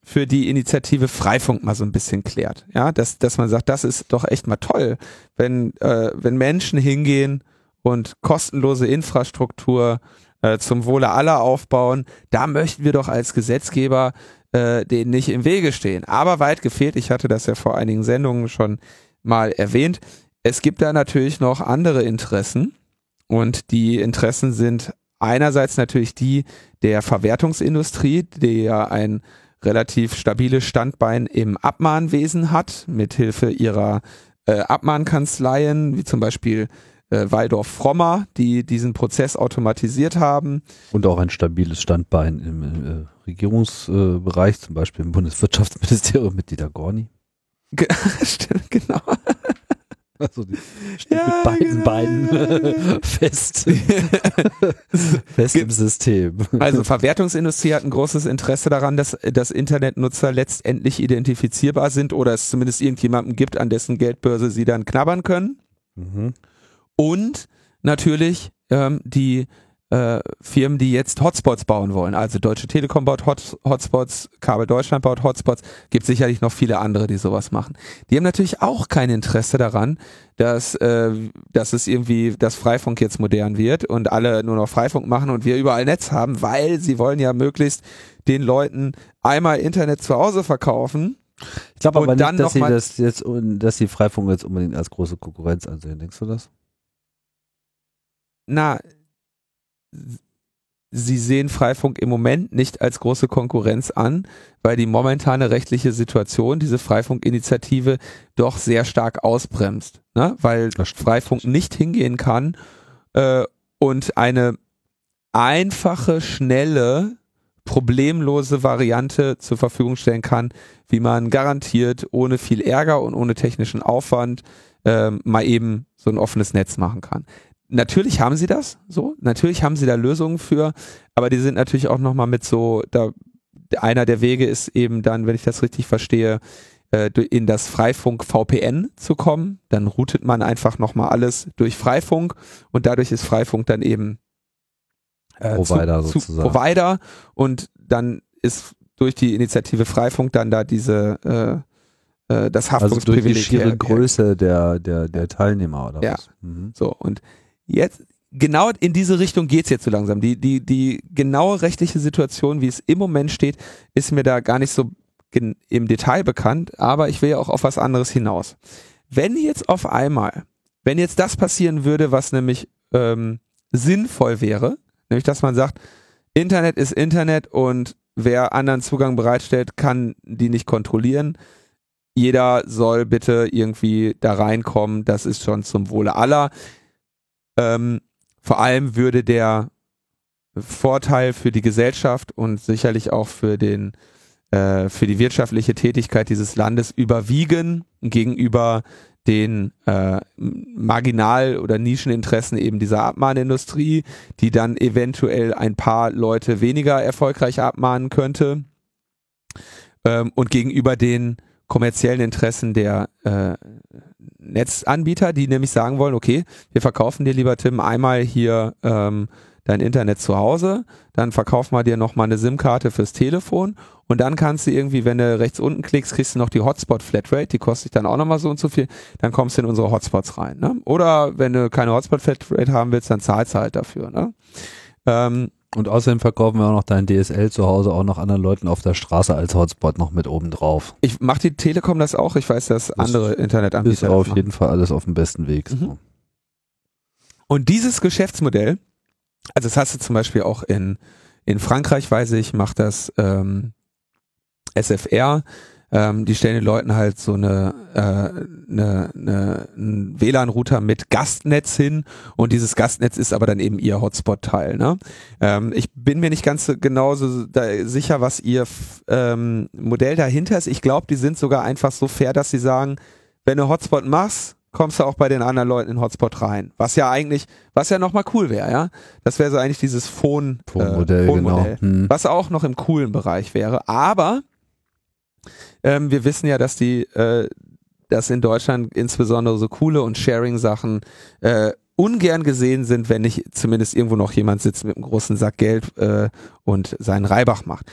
für die Initiative Freifunk mal so ein bisschen klärt. Ja, dass, dass man sagt, das ist doch echt mal toll, wenn, äh, wenn Menschen hingehen und kostenlose Infrastruktur äh, zum Wohle aller aufbauen, da möchten wir doch als Gesetzgeber äh, denen nicht im Wege stehen. Aber weit gefehlt, ich hatte das ja vor einigen Sendungen schon mal erwähnt, es gibt da natürlich noch andere Interessen und die Interessen sind einerseits natürlich die der Verwertungsindustrie, die ja ein relativ stabiles Standbein im Abmahnwesen hat, mithilfe ihrer äh, Abmahnkanzleien, wie zum Beispiel äh, Waldorf Frommer, die diesen Prozess automatisiert haben. Und auch ein stabiles Standbein im äh, Regierungsbereich, zum Beispiel im Bundeswirtschaftsministerium mit Dieter Gorni. Stimmt, genau. Also die steht ja, mit beiden genau. Beinen fest, fest im System. Also Verwertungsindustrie hat ein großes Interesse daran, dass, dass Internetnutzer letztendlich identifizierbar sind oder es zumindest irgendjemanden gibt, an dessen Geldbörse sie dann knabbern können. Mhm. Und natürlich ähm, die äh, Firmen, die jetzt Hotspots bauen wollen. Also Deutsche Telekom baut Hot Hotspots, Kabel Deutschland baut Hotspots, gibt sicherlich noch viele andere, die sowas machen. Die haben natürlich auch kein Interesse daran, dass, äh, dass es irgendwie, dass Freifunk jetzt modern wird und alle nur noch Freifunk machen und wir überall Netz haben, weil sie wollen ja möglichst den Leuten einmal Internet zu Hause verkaufen Ich glaube aber nicht, dass sie das jetzt, dass sie Freifunk jetzt unbedingt als große Konkurrenz ansehen. Denkst du das? Na, sie sehen Freifunk im Moment nicht als große Konkurrenz an, weil die momentane rechtliche Situation diese Freifunkinitiative doch sehr stark ausbremst, ne? weil Freifunk nicht hingehen kann äh, und eine einfache, schnelle, problemlose Variante zur Verfügung stellen kann, wie man garantiert ohne viel Ärger und ohne technischen Aufwand äh, mal eben so ein offenes Netz machen kann natürlich haben sie das so, natürlich haben sie da Lösungen für, aber die sind natürlich auch nochmal mit so, da einer der Wege ist eben dann, wenn ich das richtig verstehe, äh, in das Freifunk VPN zu kommen. Dann routet man einfach nochmal alles durch Freifunk und dadurch ist Freifunk dann eben äh, Provider zu, zu Provider und dann ist durch die Initiative Freifunk dann da diese äh, äh das Haftungsprivileg. Also durch die schiere Größe der, der, der Teilnehmer oder ja. was? Mhm. So und jetzt genau in diese Richtung geht's jetzt so langsam. Die, die, die genaue rechtliche Situation, wie es im Moment steht, ist mir da gar nicht so im Detail bekannt, aber ich will ja auch auf was anderes hinaus. Wenn jetzt auf einmal, wenn jetzt das passieren würde, was nämlich ähm, sinnvoll wäre, nämlich dass man sagt, Internet ist Internet und wer anderen Zugang bereitstellt, kann die nicht kontrollieren. Jeder soll bitte irgendwie da reinkommen, das ist schon zum Wohle aller. Ähm, vor allem würde der Vorteil für die Gesellschaft und sicherlich auch für den äh, für die wirtschaftliche Tätigkeit dieses Landes überwiegen gegenüber den äh, Marginal- oder Nischeninteressen eben dieser Abmahnindustrie, die dann eventuell ein paar Leute weniger erfolgreich abmahnen könnte. Ähm, und gegenüber den kommerziellen Interessen der äh, Netzanbieter, die nämlich sagen wollen, okay, wir verkaufen dir lieber Tim einmal hier ähm, dein Internet zu Hause, dann verkaufen wir dir nochmal eine SIM-Karte fürs Telefon und dann kannst du irgendwie, wenn du rechts unten klickst, kriegst du noch die Hotspot-Flatrate, die kostet dann auch nochmal so und so viel, dann kommst du in unsere Hotspots rein. Ne? Oder wenn du keine Hotspot-Flatrate haben willst, dann zahlst du halt dafür. Ne? Ähm, und außerdem verkaufen wir auch noch dein DSL zu Hause auch noch anderen Leuten auf der Straße als Hotspot noch mit oben drauf. Ich mache die Telekom das auch. Ich weiß, dass das andere Internetanbieter ist auf jeden Fall alles auf dem besten Weg. Mhm. Und dieses Geschäftsmodell, also das hast du zum Beispiel auch in in Frankreich, weiß ich, macht das ähm, SFR ähm, die stellen den Leuten halt so eine, äh, eine, eine einen WLAN-Router mit Gastnetz hin und dieses Gastnetz ist aber dann eben ihr Hotspot-Teil. Ne? Ähm, ich bin mir nicht ganz genauso da sicher, was ihr ähm, Modell dahinter ist. Ich glaube, die sind sogar einfach so fair, dass sie sagen, wenn du Hotspot machst, kommst du auch bei den anderen Leuten in Hotspot rein. Was ja eigentlich, was ja nochmal cool wäre, ja. Das wäre so eigentlich dieses Phone, Phone-Modell, äh, Phone genau. hm. was auch noch im coolen Bereich wäre. Aber ähm, wir wissen ja, dass die, äh, dass in Deutschland insbesondere so coole und Sharing-Sachen äh, ungern gesehen sind, wenn nicht zumindest irgendwo noch jemand sitzt mit einem großen Sack Geld äh, und seinen Reibach macht.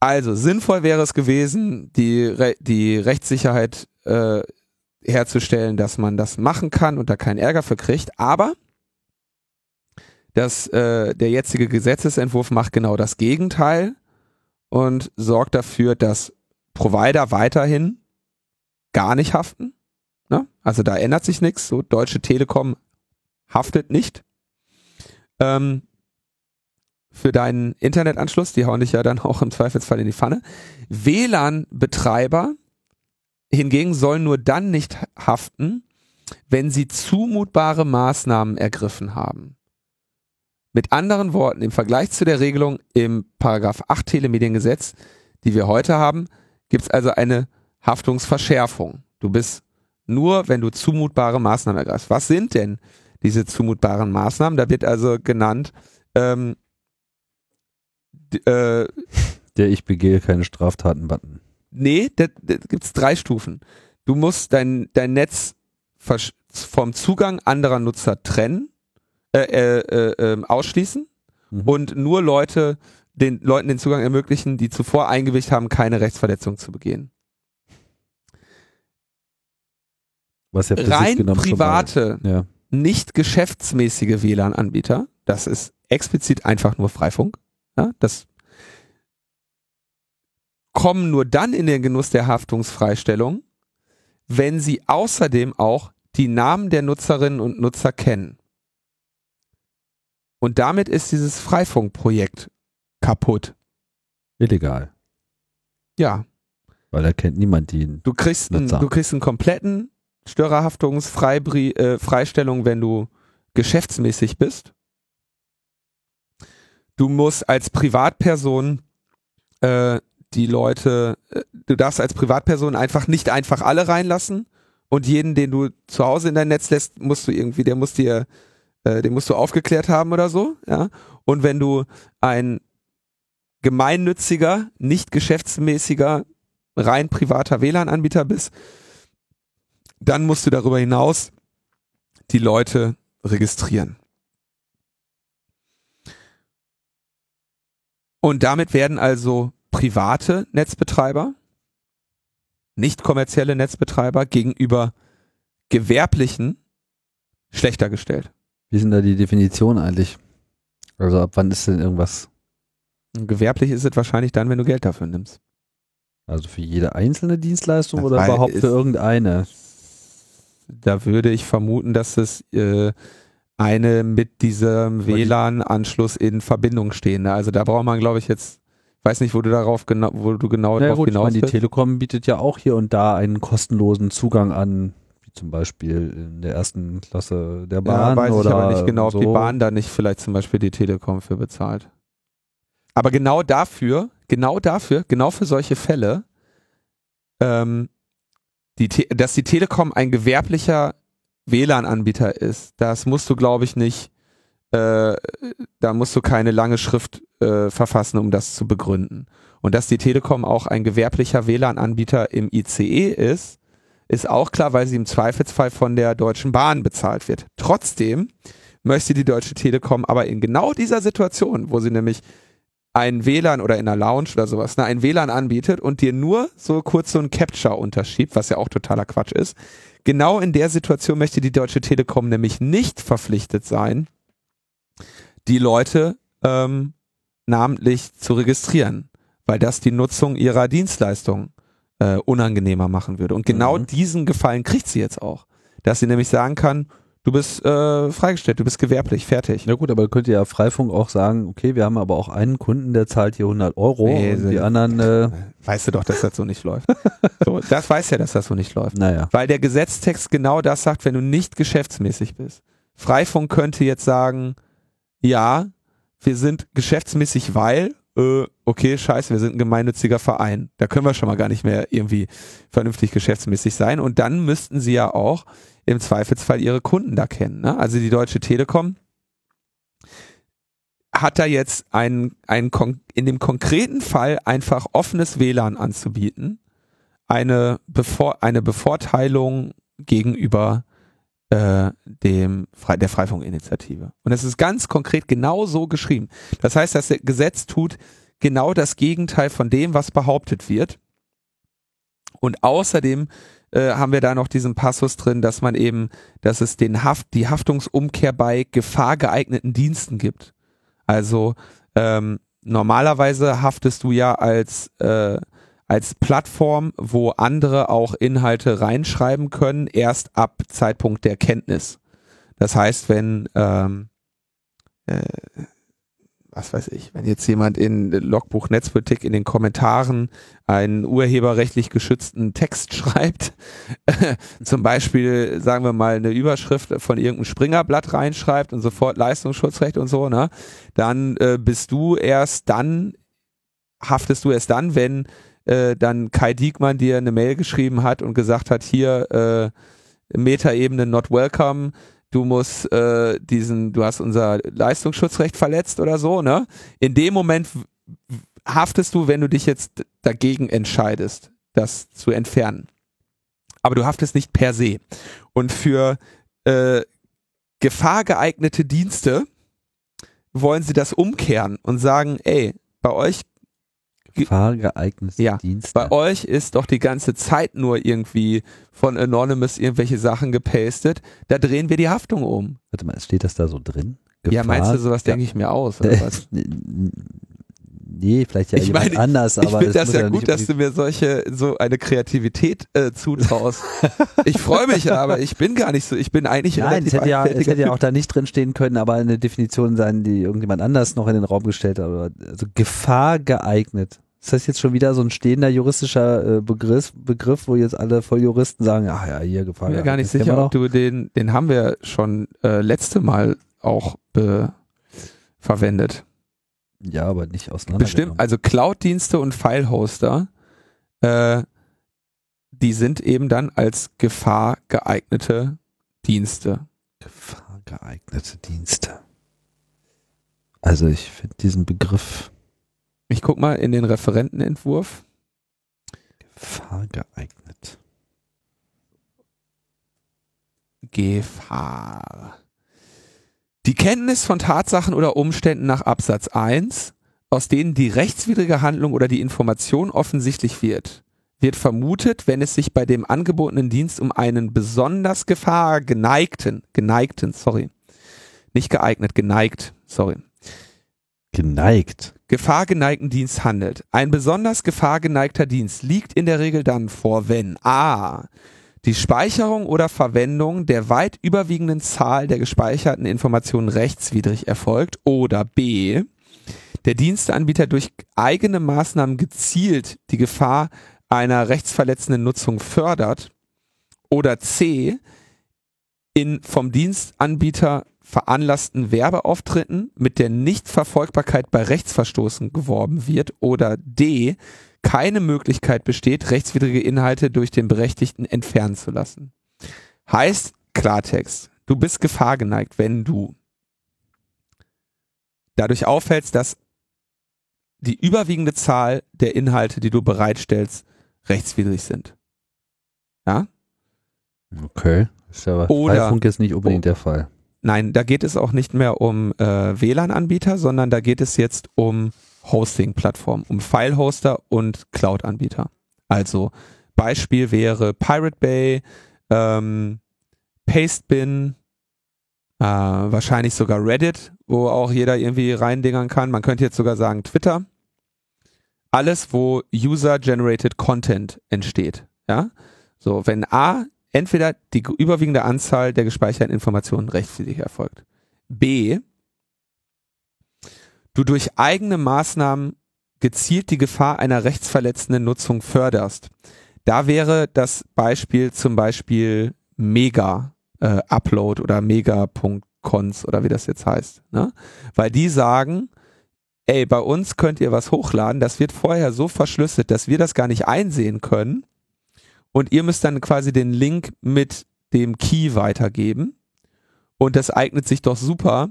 Also sinnvoll wäre es gewesen, die, Re die Rechtssicherheit äh, herzustellen, dass man das machen kann und da keinen Ärger für kriegt, aber das, äh, der jetzige Gesetzesentwurf macht genau das Gegenteil und sorgt dafür, dass Provider weiterhin gar nicht haften. Ne? Also da ändert sich nichts. So Deutsche Telekom haftet nicht ähm, für deinen Internetanschluss. Die hauen dich ja dann auch im Zweifelsfall in die Pfanne. WLAN-Betreiber hingegen sollen nur dann nicht haften, wenn sie zumutbare Maßnahmen ergriffen haben. Mit anderen Worten, im Vergleich zu der Regelung im Paragraph 8 Telemediengesetz, die wir heute haben, gibt es also eine Haftungsverschärfung. Du bist nur, wenn du zumutbare Maßnahmen ergreifst. Was sind denn diese zumutbaren Maßnahmen? Da wird also genannt, ähm, äh, der ich begehe keine Straftaten-Button. Nee, da, da gibt es drei Stufen. Du musst dein, dein Netz vom Zugang anderer Nutzer trennen, äh, äh, äh, ähm, ausschließen mhm. und nur Leute den Leuten den Zugang ermöglichen, die zuvor eingewilligt haben, keine Rechtsverletzung zu begehen. Was ja Rein private, ja. nicht geschäftsmäßige WLAN-Anbieter, das ist explizit einfach nur Freifunk. Ja, das kommen nur dann in den Genuss der Haftungsfreistellung, wenn sie außerdem auch die Namen der Nutzerinnen und Nutzer kennen. Und damit ist dieses Freifunkprojekt kaputt. Illegal. Ja. Weil da kennt niemand die. Du kriegst, einen, du kriegst einen kompletten Störerhaftungsfreistellung, äh, wenn du geschäftsmäßig bist. Du musst als Privatperson äh, die Leute, äh, du darfst als Privatperson einfach nicht einfach alle reinlassen und jeden, den du zu Hause in dein Netz lässt, musst du irgendwie, der muss dir, äh, den musst du aufgeklärt haben oder so, ja. Und wenn du ein gemeinnütziger, nicht geschäftsmäßiger, rein privater WLAN-Anbieter bist, dann musst du darüber hinaus die Leute registrieren. Und damit werden also private Netzbetreiber, nicht kommerzielle Netzbetreiber gegenüber gewerblichen schlechter gestellt. Wie sind da die Definitionen eigentlich? Also ab wann ist denn irgendwas? Gewerblich ist es wahrscheinlich dann, wenn du Geld dafür nimmst. Also für jede einzelne Dienstleistung das oder überhaupt für irgendeine? Da würde ich vermuten, dass es äh, eine mit diesem WLAN-Anschluss in Verbindung stehen. Also da braucht man, glaube ich, jetzt, weiß nicht, wo du darauf genau, wo du genau naja, drauf gut, hinaus ich meine, Die Telekom bietet ja auch hier und da einen kostenlosen Zugang an, wie zum Beispiel in der ersten Klasse der Bahn. Ja, weiß oder ich aber nicht genau, so. ob die Bahn da nicht vielleicht zum Beispiel die Telekom für bezahlt. Aber genau dafür, genau dafür, genau für solche Fälle, ähm, die, dass die Telekom ein gewerblicher WLAN-Anbieter ist, das musst du, glaube ich, nicht, äh, da musst du keine lange Schrift äh, verfassen, um das zu begründen. Und dass die Telekom auch ein gewerblicher WLAN-Anbieter im ICE ist, ist auch klar, weil sie im Zweifelsfall von der Deutschen Bahn bezahlt wird. Trotzdem möchte die Deutsche Telekom aber in genau dieser Situation, wo sie nämlich ein WLAN oder in einer Lounge oder sowas, ne, ein WLAN anbietet und dir nur so kurz so ein Capture unterschiebt, was ja auch totaler Quatsch ist. Genau in der Situation möchte die Deutsche Telekom nämlich nicht verpflichtet sein, die Leute ähm, namentlich zu registrieren, weil das die Nutzung ihrer Dienstleistung äh, unangenehmer machen würde. Und genau mhm. diesen Gefallen kriegt sie jetzt auch, dass sie nämlich sagen kann, Du bist äh, freigestellt, du bist gewerblich, fertig. Na gut, aber könnt ihr ja Freifunk auch sagen, okay, wir haben aber auch einen Kunden, der zahlt hier 100 Euro nee, und die anderen... Äh weißt du doch, dass das so nicht läuft. so, das weiß ja, dass das so nicht läuft. Naja. Weil der Gesetztext genau das sagt, wenn du nicht geschäftsmäßig bist. Freifunk könnte jetzt sagen, ja, wir sind geschäftsmäßig, weil, äh, okay, scheiße, wir sind ein gemeinnütziger Verein. Da können wir schon mal gar nicht mehr irgendwie vernünftig geschäftsmäßig sein. Und dann müssten sie ja auch im Zweifelsfall ihre Kunden da kennen. Ne? Also die Deutsche Telekom hat da jetzt ein, ein, in dem konkreten Fall einfach offenes WLAN anzubieten, eine, Bevor, eine Bevorteilung gegenüber äh, dem der Freifunkinitiative. Und es ist ganz konkret genau so geschrieben. Das heißt, das Gesetz tut genau das Gegenteil von dem, was behauptet wird. Und außerdem äh, haben wir da noch diesen Passus drin, dass man eben, dass es den Haft, die Haftungsumkehr bei gefahrgeeigneten Diensten gibt. Also ähm, normalerweise haftest du ja als äh, als Plattform, wo andere auch Inhalte reinschreiben können, erst ab Zeitpunkt der Kenntnis. Das heißt, wenn ähm, äh, was weiß ich, wenn jetzt jemand in Logbuch Netzpolitik in den Kommentaren einen urheberrechtlich geschützten Text schreibt, zum Beispiel, sagen wir mal, eine Überschrift von irgendeinem Springerblatt reinschreibt und sofort Leistungsschutzrecht und so, ne, dann äh, bist du erst dann, haftest du erst dann, wenn äh, dann Kai Diekmann dir eine Mail geschrieben hat und gesagt hat, hier äh, Metaebene not welcome, du musst äh, diesen, du hast unser Leistungsschutzrecht verletzt oder so, ne? In dem Moment haftest du, wenn du dich jetzt dagegen entscheidest, das zu entfernen. Aber du haftest nicht per se. Und für äh, gefahrgeeignete Dienste wollen sie das umkehren und sagen, ey, bei euch Fahrgeeignete ja, Dienste. Bei euch ist doch die ganze Zeit nur irgendwie von Anonymous irgendwelche Sachen gepastet. Da drehen wir die Haftung um. Warte mal, steht das da so drin? Gefahr? Ja, meinst du, sowas denke ich mir aus? Oder was? Nee, vielleicht ja ich jemand meine, anders, ich aber finde das das muss ja gut, dass du mir solche, so eine Kreativität äh, zutraust. ich freue mich aber, ich bin gar nicht so, ich bin eigentlich Nein, es hätte, ja, es hätte ja auch da nicht drin stehen können, aber eine Definition sein, die irgendjemand anders noch in den Raum gestellt hat. Also Gefahr geeignet. Ist das jetzt schon wieder so ein stehender juristischer äh, Begriff, Begriff, wo jetzt alle Volljuristen sagen, ach ja, hier Gefahr Ich bin mir gar nicht sicher, ob du den, den haben wir schon äh, letzte Mal auch be verwendet. Ja, aber nicht auseinander. Bestimmt, also Cloud-Dienste und File-Hoster, äh, die sind eben dann als Gefahr geeignete Dienste. Gefahr geeignete Dienste. Also ich finde diesen Begriff Ich guck mal in den Referentenentwurf. Gefahr geeignet. Gefahr. Die Kenntnis von Tatsachen oder Umständen nach Absatz 1, aus denen die rechtswidrige Handlung oder die Information offensichtlich wird, wird vermutet, wenn es sich bei dem angebotenen Dienst um einen besonders Gefahr geneigten, geneigten, sorry, nicht geeignet, geneigt, sorry, Geneigt. gefahrgeneigten Dienst handelt. Ein besonders gefahrgeneigter Dienst liegt in der Regel dann vor, wenn a. die Speicherung oder Verwendung der weit überwiegenden Zahl der gespeicherten Informationen rechtswidrig erfolgt oder b. der Diensteanbieter durch eigene Maßnahmen gezielt die Gefahr einer rechtsverletzenden Nutzung fördert oder c. in vom Dienstanbieter veranlassten Werbeauftritten mit der Nichtverfolgbarkeit bei Rechtsverstoßen geworben wird oder D. keine Möglichkeit besteht, rechtswidrige Inhalte durch den Berechtigten entfernen zu lassen. Heißt Klartext, du bist gefahrgeneigt, wenn du dadurch auffällst, dass die überwiegende Zahl der Inhalte, die du bereitstellst, rechtswidrig sind. Ja? Okay. Ist ja Oder- Freifunk jetzt nicht unbedingt der Fall. Nein, da geht es auch nicht mehr um äh, WLAN-Anbieter, sondern da geht es jetzt um Hosting-Plattformen, um File-Hoster und Cloud-Anbieter. Also Beispiel wäre Pirate Bay, ähm, Pastebin, äh, wahrscheinlich sogar Reddit, wo auch jeder irgendwie reindingern kann. Man könnte jetzt sogar sagen Twitter. Alles, wo User-Generated Content entsteht. Ja, so wenn A entweder die überwiegende Anzahl der gespeicherten Informationen rechtswidrig erfolgt. B. Du durch eigene Maßnahmen gezielt die Gefahr einer rechtsverletzenden Nutzung förderst. Da wäre das Beispiel zum Beispiel Mega äh, Upload oder Mega.cons oder wie das jetzt heißt. Ne? Weil die sagen, ey, bei uns könnt ihr was hochladen, das wird vorher so verschlüsselt, dass wir das gar nicht einsehen können und ihr müsst dann quasi den Link mit dem Key weitergeben. Und das eignet sich doch super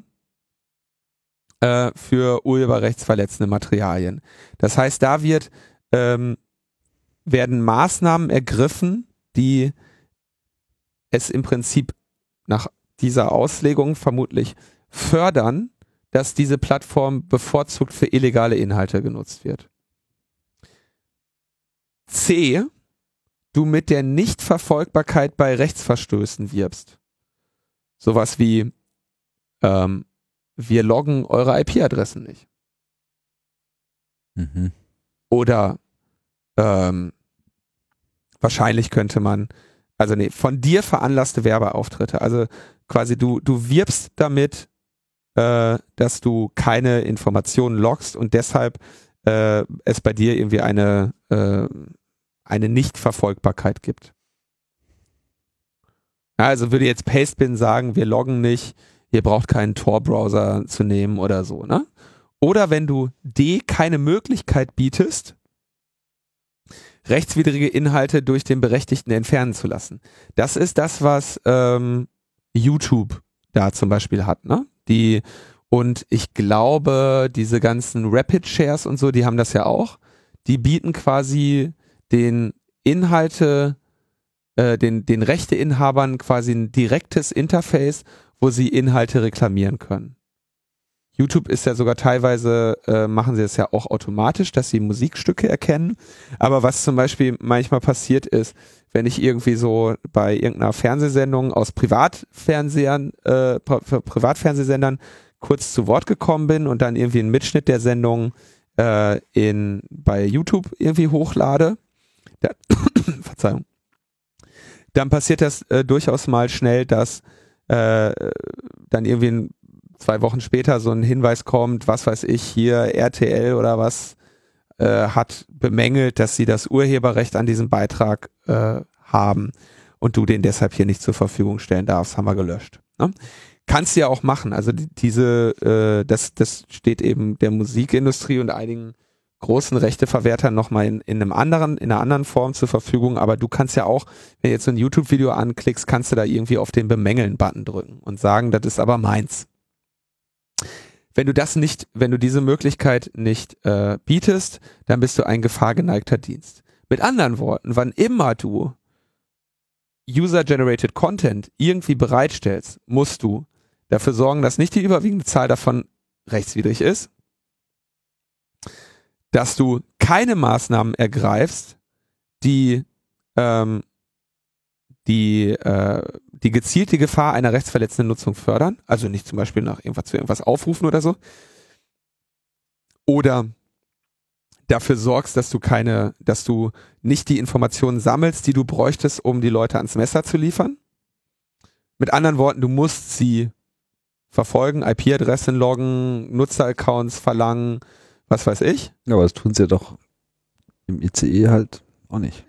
äh, für urheberrechtsverletzende Materialien. Das heißt, da wird ähm, werden Maßnahmen ergriffen, die es im Prinzip nach dieser Auslegung vermutlich fördern, dass diese Plattform bevorzugt für illegale Inhalte genutzt wird. C du mit der Nichtverfolgbarkeit bei Rechtsverstößen wirbst. Sowas wie, ähm, wir loggen eure IP-Adressen nicht. Mhm. Oder ähm, wahrscheinlich könnte man, also nee, von dir veranlasste Werbeauftritte. Also quasi du, du wirbst damit, äh, dass du keine Informationen loggst und deshalb äh, es bei dir irgendwie eine äh, eine Nichtverfolgbarkeit gibt. Ja, also würde jetzt Pastebin sagen, wir loggen nicht, ihr braucht keinen Tor-Browser zu nehmen oder so, ne? Oder wenn du D keine Möglichkeit bietest, rechtswidrige Inhalte durch den Berechtigten entfernen zu lassen. Das ist das, was ähm, YouTube da zum Beispiel hat, ne? Die und ich glaube, diese ganzen Rapid Shares und so, die haben das ja auch. Die bieten quasi den Inhalte, äh, den, den Rechteinhabern quasi ein direktes Interface, wo sie Inhalte reklamieren können. YouTube ist ja sogar teilweise, äh, machen sie es ja auch automatisch, dass sie Musikstücke erkennen. Aber was zum Beispiel manchmal passiert ist, wenn ich irgendwie so bei irgendeiner Fernsehsendung aus Privatfernsehern, äh, Pri Privatfernsehsendern kurz zu Wort gekommen bin und dann irgendwie einen Mitschnitt der Sendung äh, in, bei YouTube irgendwie hochlade, da, Verzeihung, dann passiert das äh, durchaus mal schnell, dass äh, dann irgendwie zwei Wochen später so ein Hinweis kommt, was weiß ich, hier RTL oder was äh, hat bemängelt, dass sie das Urheberrecht an diesem Beitrag äh, haben und du den deshalb hier nicht zur Verfügung stellen darfst, haben wir gelöscht. Ne? Kannst du ja auch machen. Also diese, äh, das, das steht eben der Musikindustrie und einigen großen Rechteverwertern nochmal in, in einem anderen, in einer anderen Form zur Verfügung. Aber du kannst ja auch, wenn du jetzt so ein YouTube-Video anklickst, kannst du da irgendwie auf den Bemängeln-Button drücken und sagen, das ist aber meins. Wenn du das nicht, wenn du diese Möglichkeit nicht äh, bietest, dann bist du ein gefahrgeneigter Dienst. Mit anderen Worten, wann immer du User-Generated Content irgendwie bereitstellst, musst du dafür sorgen, dass nicht die überwiegende Zahl davon rechtswidrig ist, dass du keine Maßnahmen ergreifst, die ähm, die äh, die gezielte Gefahr einer rechtsverletzenden Nutzung fördern, also nicht zum Beispiel nach irgendwas zu irgendwas aufrufen oder so, oder dafür sorgst, dass du keine, dass du nicht die Informationen sammelst, die du bräuchtest, um die Leute ans Messer zu liefern. Mit anderen Worten, du musst sie verfolgen, IP-Adressen loggen, Nutzeraccounts verlangen, was weiß ich. Ja, aber das tun sie ja doch im ICE halt auch nicht.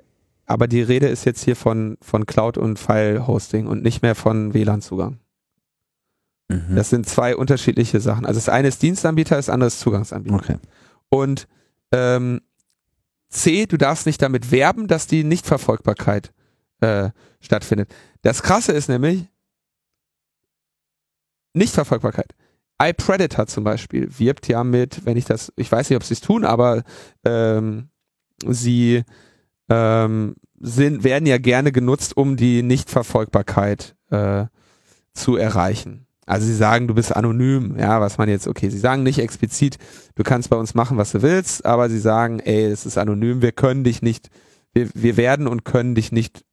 Aber die Rede ist jetzt hier von, von Cloud und File-Hosting und nicht mehr von WLAN-Zugang. Mhm. Das sind zwei unterschiedliche Sachen. Also das eine ist Dienstanbieter, das andere ist Zugangsanbieter. Okay. Und ähm, C, du darfst nicht damit werben, dass die Nichtverfolgbarkeit äh, stattfindet. Das Krasse ist nämlich Nichtverfolgbarkeit. iPredator zum Beispiel wirbt ja mit, wenn ich das, ich weiß nicht, ob sie es tun, aber ähm, sie ähm, sind, werden ja gerne genutzt, um die Nichtverfolgbarkeit äh, zu erreichen. Also sie sagen, du bist anonym, ja, was man jetzt, okay, sie sagen nicht explizit, du kannst bei uns machen, was du willst, aber sie sagen, ey, es ist anonym, wir können dich nicht, wir, wir werden und können dich nicht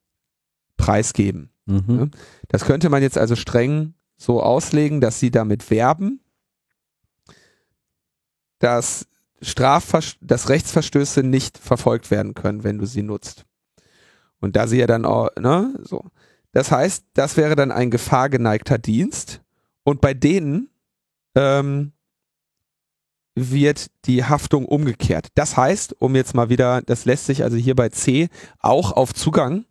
preisgeben. Mhm. Das könnte man jetzt also streng so auslegen, dass sie damit werben, dass Strafver dass Rechtsverstöße nicht verfolgt werden können, wenn du sie nutzt. Und da sie ja dann auch, ne, so. Das heißt, das wäre dann ein gefahrgeneigter Dienst. Und bei denen ähm, wird die Haftung umgekehrt. Das heißt, um jetzt mal wieder, das lässt sich also hier bei C auch auf Zugang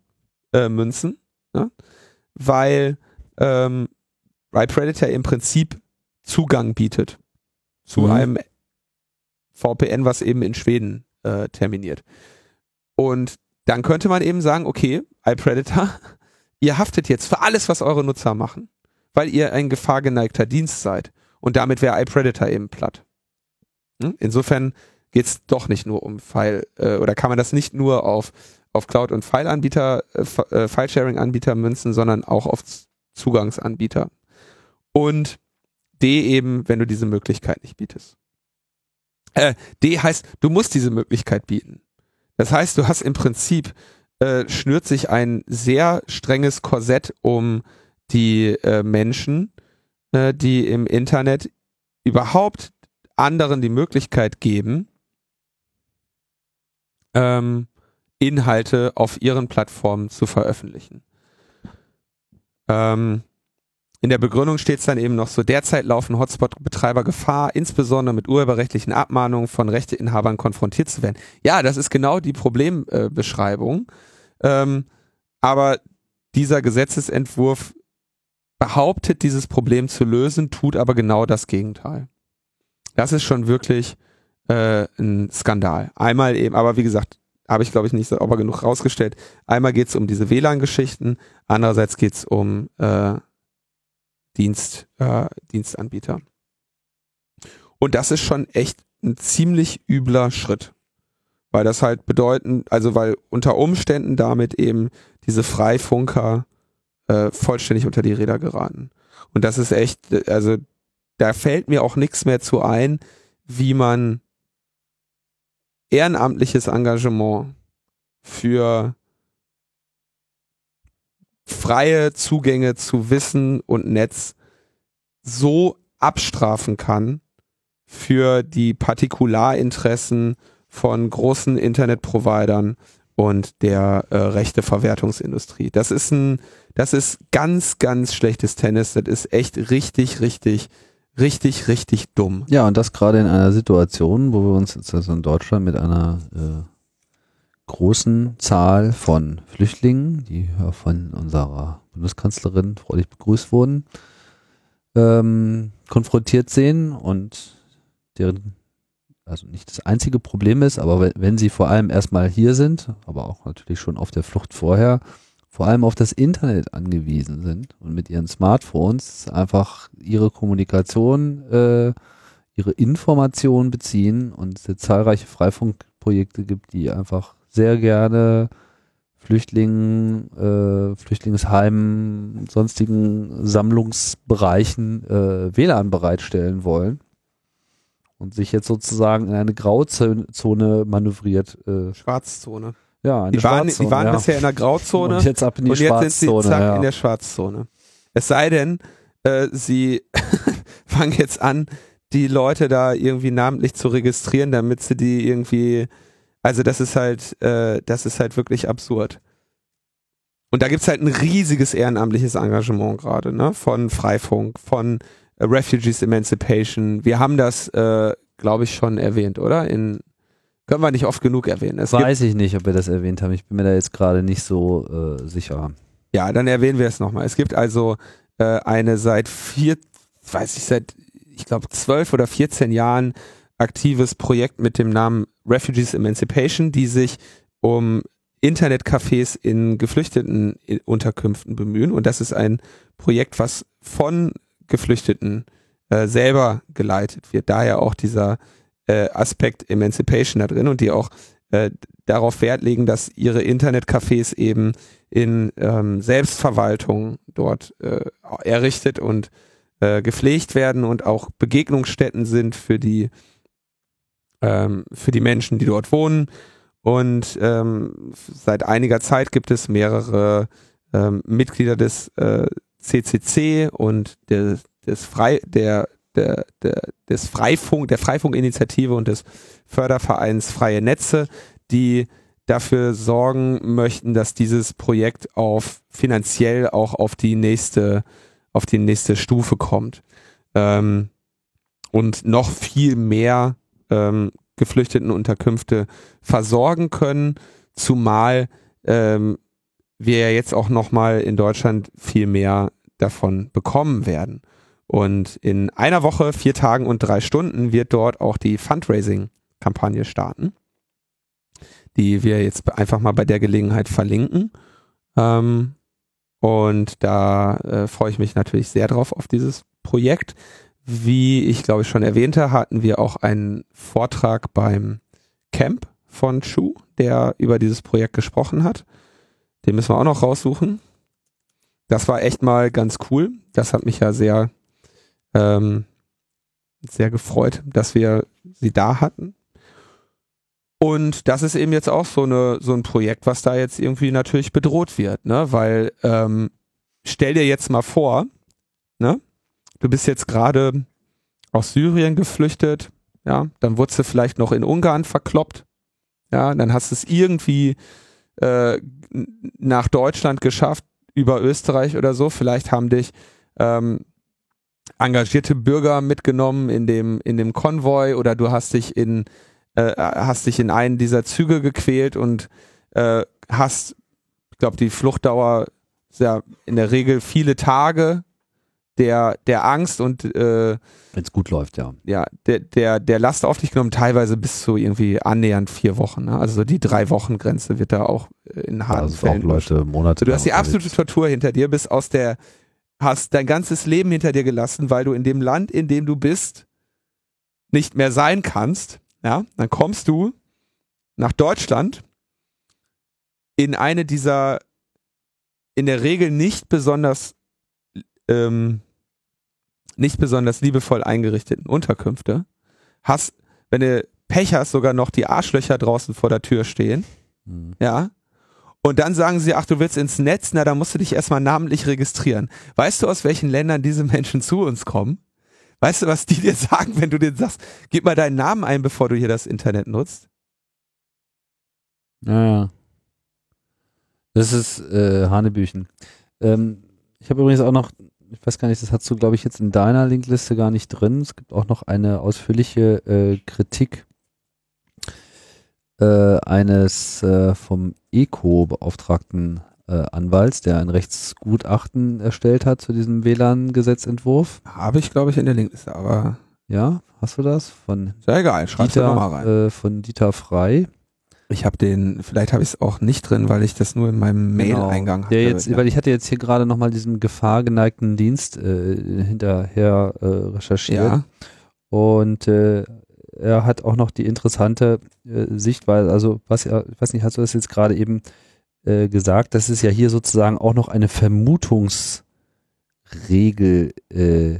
äh, münzen, ne? weil ähm, Predator im Prinzip Zugang bietet zu mhm. einem VPN, was eben in Schweden äh, terminiert. Und dann könnte man eben sagen, okay, iPredator, ihr haftet jetzt für alles, was eure Nutzer machen, weil ihr ein gefahrgeneigter Dienst seid. Und damit wäre iPredator eben platt. Hm? Insofern geht's doch nicht nur um File, äh, oder kann man das nicht nur auf, auf Cloud- und File-Anbieter, äh, äh File-Sharing-Anbieter münzen, sondern auch auf Zugangsanbieter. Und D eben, wenn du diese Möglichkeit nicht bietest. Äh, D heißt, du musst diese Möglichkeit bieten. Das heißt, du hast im Prinzip, äh, schnürt sich ein sehr strenges Korsett um die äh, Menschen, äh, die im Internet überhaupt anderen die Möglichkeit geben, ähm, Inhalte auf ihren Plattformen zu veröffentlichen. Ähm, in der Begründung steht es dann eben noch so, derzeit laufen Hotspot-Betreiber Gefahr, insbesondere mit urheberrechtlichen Abmahnungen von Rechteinhabern konfrontiert zu werden. Ja, das ist genau die Problembeschreibung. Ähm, aber dieser Gesetzesentwurf behauptet, dieses Problem zu lösen, tut aber genau das Gegenteil. Das ist schon wirklich äh, ein Skandal. Einmal eben, aber wie gesagt, habe ich glaube ich nicht sauber genug rausgestellt. Einmal geht es um diese WLAN-Geschichten, andererseits geht es um äh, Dienst, äh, Dienstanbieter. Und das ist schon echt ein ziemlich übler Schritt. Weil das halt bedeuten, also weil unter Umständen damit eben diese Freifunker äh, vollständig unter die Räder geraten. Und das ist echt, also da fällt mir auch nichts mehr zu ein, wie man ehrenamtliches Engagement für freie Zugänge zu Wissen und Netz so abstrafen kann für die Partikularinteressen von großen Internetprovidern und der äh, Rechteverwertungsindustrie. Das ist ein, das ist ganz, ganz schlechtes Tennis. Das ist echt richtig, richtig, richtig, richtig dumm. Ja, und das gerade in einer Situation, wo wir uns jetzt also in Deutschland mit einer äh, großen Zahl von Flüchtlingen, die von unserer Bundeskanzlerin freudig begrüßt wurden, ähm, konfrontiert sehen und deren also nicht das einzige Problem ist, aber wenn, wenn sie vor allem erstmal hier sind, aber auch natürlich schon auf der Flucht vorher, vor allem auf das Internet angewiesen sind und mit ihren Smartphones einfach ihre Kommunikation, äh, ihre Informationen beziehen und es zahlreiche Freifunkprojekte gibt, die einfach sehr gerne Flüchtlingen, äh, Flüchtlingsheimen, sonstigen Sammlungsbereichen äh, WLAN bereitstellen wollen und sich jetzt sozusagen in eine Grauzone manövriert. Äh, Schwarzzone. Ja, die waren, die waren ja. bisher in der Grauzone und jetzt ab in die und jetzt sind sie zack ja. in der Schwarzzone. Es sei denn, äh, sie fangen jetzt an, die Leute da irgendwie namentlich zu registrieren, damit sie die irgendwie, also das ist halt, äh, das ist halt wirklich absurd. Und da gibt's halt ein riesiges ehrenamtliches Engagement gerade, ne? Von Freifunk, von äh, Refugees Emancipation. Wir haben das, äh, glaube ich, schon erwähnt, oder? In können wir nicht oft genug erwähnen. Es Weiß ich nicht, ob wir das erwähnt haben. Ich bin mir da jetzt gerade nicht so äh, sicher. Ja, dann erwähnen wir es nochmal. Es gibt also äh, eine seit vier, weiß ich, seit, ich glaube, zwölf oder 14 Jahren aktives Projekt mit dem Namen Refugees Emancipation, die sich um Internetcafés in geflüchteten Unterkünften bemühen. Und das ist ein Projekt, was von Geflüchteten äh, selber geleitet wird. Daher auch dieser äh, Aspekt Emancipation da drin und die auch äh, darauf Wert legen, dass ihre Internetcafés eben in ähm, Selbstverwaltung dort äh, errichtet und äh, gepflegt werden und auch Begegnungsstätten sind für die ähm, für die Menschen, die dort wohnen. Und ähm, seit einiger Zeit gibt es mehrere ähm, Mitglieder des äh, CCC und der, des Frei, der, der, der, des Freifunk, der Freifunkinitiative und des Fördervereins Freie Netze, die dafür sorgen möchten, dass dieses Projekt auf finanziell auch auf die nächste, auf die nächste Stufe kommt. Ähm, und noch viel mehr ähm, geflüchteten Unterkünfte versorgen können, zumal ähm, wir ja jetzt auch nochmal in Deutschland viel mehr davon bekommen werden. Und in einer Woche, vier Tagen und drei Stunden wird dort auch die Fundraising-Kampagne starten, die wir jetzt einfach mal bei der Gelegenheit verlinken. Ähm, und da äh, freue ich mich natürlich sehr drauf auf dieses Projekt. Wie ich glaube ich schon erwähnte, hatten wir auch einen Vortrag beim Camp von Shu, der über dieses Projekt gesprochen hat. Den müssen wir auch noch raussuchen. Das war echt mal ganz cool. Das hat mich ja sehr, ähm, sehr gefreut, dass wir sie da hatten. Und das ist eben jetzt auch so eine so ein Projekt, was da jetzt irgendwie natürlich bedroht wird, ne? Weil ähm, stell dir jetzt mal vor? Du bist jetzt gerade aus Syrien geflüchtet, ja, dann wurdest du vielleicht noch in Ungarn verkloppt, ja, dann hast du es irgendwie äh, nach Deutschland geschafft, über Österreich oder so. Vielleicht haben dich ähm, engagierte Bürger mitgenommen in dem, in dem Konvoi oder du hast dich in, äh, hast dich in einen dieser Züge gequält und äh, hast, ich glaube, die Fluchtdauer ist ja in der Regel viele Tage der, der Angst und äh, wenn es gut läuft, ja. Ja, der, der, der Last auf dich genommen, teilweise bis zu irgendwie annähernd vier Wochen. Ne? Also die drei Wochen Grenze wird da auch äh, in harten also Fällen. Auch Leute Monate. du hast die absolute Tortur hinter dir, bist aus der, hast dein ganzes Leben hinter dir gelassen, weil du in dem Land, in dem du bist, nicht mehr sein kannst. Ja, dann kommst du nach Deutschland in eine dieser in der Regel nicht besonders ähm, nicht besonders liebevoll eingerichteten Unterkünfte, hast, wenn du Pech hast, sogar noch die Arschlöcher draußen vor der Tür stehen. Mhm. Ja. Und dann sagen sie, ach, du willst ins Netz, na, da musst du dich erstmal namentlich registrieren. Weißt du, aus welchen Ländern diese Menschen zu uns kommen? Weißt du, was die dir sagen, wenn du denen sagst, gib mal deinen Namen ein, bevor du hier das Internet nutzt? Ja. Das ist äh, Hanebüchen. Ähm, ich habe übrigens auch noch, ich weiß gar nicht, das hast du, glaube ich, jetzt in deiner Linkliste gar nicht drin. Es gibt auch noch eine ausführliche äh, Kritik äh, eines äh, vom ECO-Beauftragten äh, Anwalts, der ein Rechtsgutachten erstellt hat zu diesem WLAN-Gesetzentwurf. Habe ich, glaube ich, in der Linkliste, aber. Ja, hast du das? Von Sehr egal, schreib's Dieter, mal rein. Äh, von Dieter Frei. Ich habe den, vielleicht habe ich es auch nicht drin, weil ich das nur in meinem Mail-Eingang genau. hatte. Der jetzt, ja. Weil ich hatte jetzt hier gerade nochmal diesen gefahrgeneigten Dienst äh, hinterher äh, recherchiert. Ja. Und äh, er hat auch noch die interessante äh, Sichtweise, also was er, ich weiß nicht, hast du das jetzt gerade eben äh, gesagt, dass es ja hier sozusagen auch noch eine Vermutungsregel äh,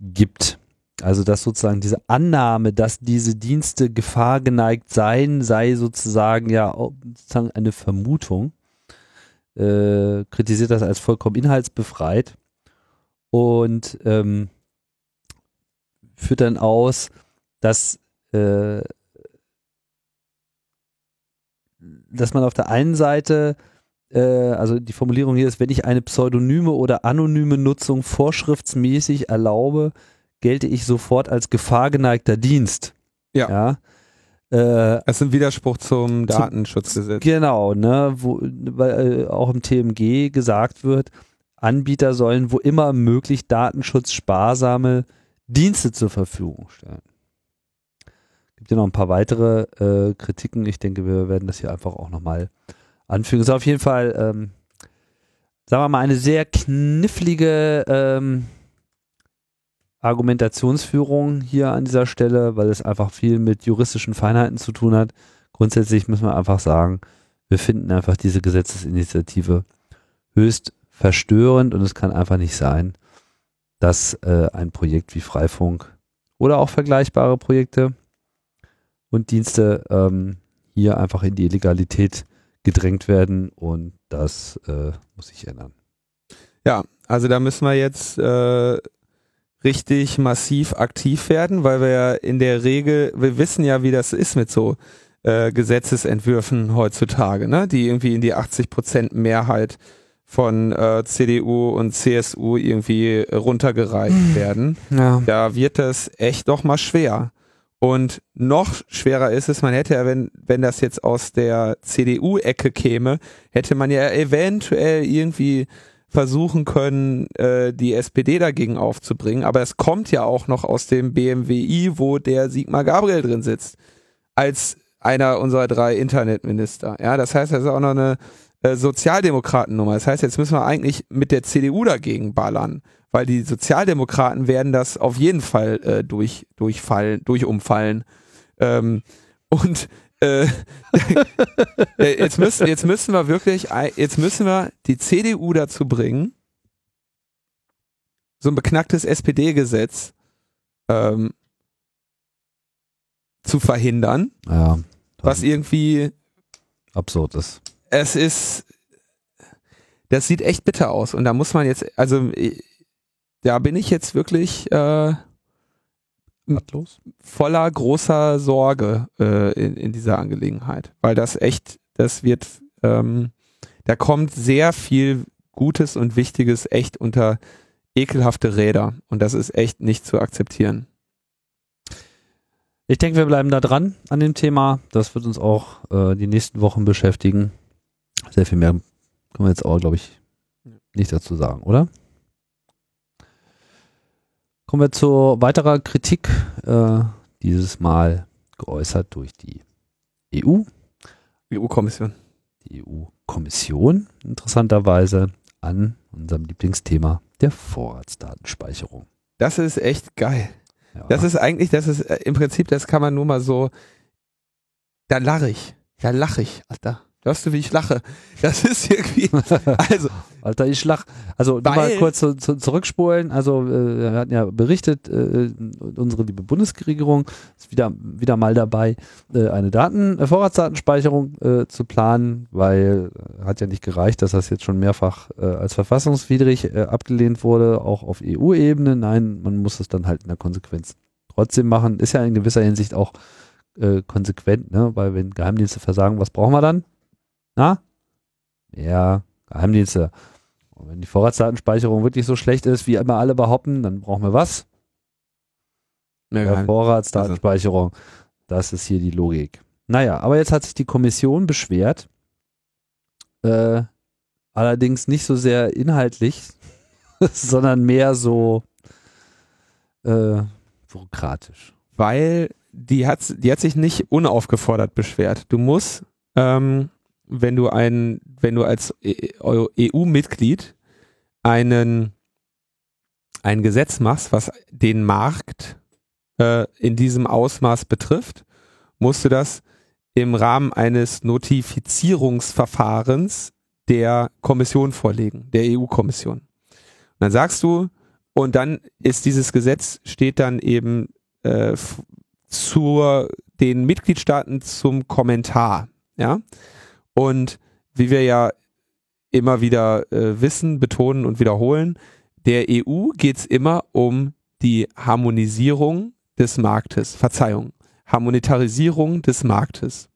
gibt. Also dass sozusagen diese Annahme, dass diese Dienste gefahrgeneigt seien, sei sozusagen ja sozusagen eine Vermutung. Äh, kritisiert das als vollkommen inhaltsbefreit und ähm, führt dann aus, dass äh, dass man auf der einen Seite äh, also die Formulierung hier ist, wenn ich eine pseudonyme oder anonyme Nutzung vorschriftsmäßig erlaube, gelte ich sofort als gefahrgeneigter Dienst. Ja. ja? Äh, das ist ein Widerspruch zum Datenschutzgesetz. Genau, ne, wo, weil äh, auch im TMG gesagt wird, Anbieter sollen wo immer möglich datenschutzsparsame Dienste zur Verfügung stellen. Gibt ja noch ein paar weitere äh, Kritiken. Ich denke, wir werden das hier einfach auch nochmal anfügen. ist auf jeden Fall, ähm, sagen wir mal, eine sehr knifflige ähm, Argumentationsführung hier an dieser Stelle, weil es einfach viel mit juristischen Feinheiten zu tun hat. Grundsätzlich müssen wir einfach sagen, wir finden einfach diese Gesetzesinitiative höchst verstörend und es kann einfach nicht sein, dass äh, ein Projekt wie Freifunk oder auch vergleichbare Projekte und Dienste ähm, hier einfach in die Illegalität gedrängt werden und das äh, muss sich ändern. Ja, also da müssen wir jetzt äh, richtig massiv aktiv werden, weil wir ja in der Regel, wir wissen ja, wie das ist mit so äh, Gesetzesentwürfen heutzutage, ne? die irgendwie in die 80 Prozent Mehrheit von äh, CDU und CSU irgendwie runtergereicht hm. werden. Ja. Da wird das echt doch mal schwer. Und noch schwerer ist es, man hätte ja, wenn, wenn das jetzt aus der CDU-Ecke käme, hätte man ja eventuell irgendwie versuchen können, äh, die SPD dagegen aufzubringen. Aber es kommt ja auch noch aus dem BMWI, wo der Sigmar Gabriel drin sitzt, als einer unserer drei Internetminister. Ja, das heißt, das ist auch noch eine äh, Sozialdemokratennummer. Das heißt, jetzt müssen wir eigentlich mit der CDU dagegen ballern, weil die Sozialdemokraten werden das auf jeden Fall äh, durch, durchfallen, durchumfallen. Ähm, und äh, äh, jetzt, müssen, jetzt müssen wir wirklich, jetzt müssen wir die CDU dazu bringen, so ein beknacktes SPD-Gesetz ähm, zu verhindern, ja, was irgendwie absurd ist. Es ist, das sieht echt bitter aus und da muss man jetzt, also da bin ich jetzt wirklich äh, Ratlos? voller großer Sorge äh, in, in dieser Angelegenheit, weil das echt, das wird, ähm, da kommt sehr viel Gutes und Wichtiges echt unter ekelhafte Räder und das ist echt nicht zu akzeptieren. Ich denke, wir bleiben da dran an dem Thema. Das wird uns auch äh, die nächsten Wochen beschäftigen. Sehr viel mehr können wir jetzt auch, glaube ich, nicht dazu sagen, oder? Kommen wir zu weiterer Kritik, äh, dieses Mal geäußert durch die EU. EU-Kommission. Die EU-Kommission, interessanterweise, an unserem Lieblingsthema der Vorratsdatenspeicherung. Das ist echt geil. Ja. Das ist eigentlich, das ist äh, im Prinzip, das kann man nur mal so, da lache ich, da lache ich, Alter. Hörst du, wie ich lache? Das ist irgendwie, also. Alter, ich lach. Also, mal kurz zu, zu, zurückspulen. Also, äh, wir hatten ja berichtet, äh, unsere liebe Bundesregierung ist wieder, wieder mal dabei, äh, eine Daten, äh, Vorratsdatenspeicherung äh, zu planen, weil hat ja nicht gereicht, dass das jetzt schon mehrfach als verfassungswidrig abgelehnt wurde, auch auf EU-Ebene. Nein, man muss es dann halt in der Konsequenz trotzdem machen. Ist ja in gewisser Hinsicht auch konsequent, ne? weil wenn Geheimdienste versagen, was brauchen wir dann? Na? Ja, Geheimdienste. Und wenn die Vorratsdatenspeicherung wirklich so schlecht ist, wie immer alle behaupten, dann brauchen wir was? Ja, Vorratsdatenspeicherung. Das ist hier die Logik. Naja, aber jetzt hat sich die Kommission beschwert. Äh, allerdings nicht so sehr inhaltlich, sondern mehr so äh, bürokratisch. Weil die hat, die hat sich nicht unaufgefordert beschwert. Du musst, ähm, wenn du ein, wenn du als EU-Mitglied e einen ein Gesetz machst, was den Markt äh, in diesem Ausmaß betrifft, musst du das im Rahmen eines Notifizierungsverfahrens der Kommission vorlegen, der EU-Kommission. Dann sagst du, und dann ist dieses Gesetz, steht dann eben äh, zur den Mitgliedstaaten zum Kommentar, ja. Und wie wir ja immer wieder äh, wissen, betonen und wiederholen, der EU geht es immer um die Harmonisierung des Marktes, Verzeihung, Harmonitarisierung des Marktes.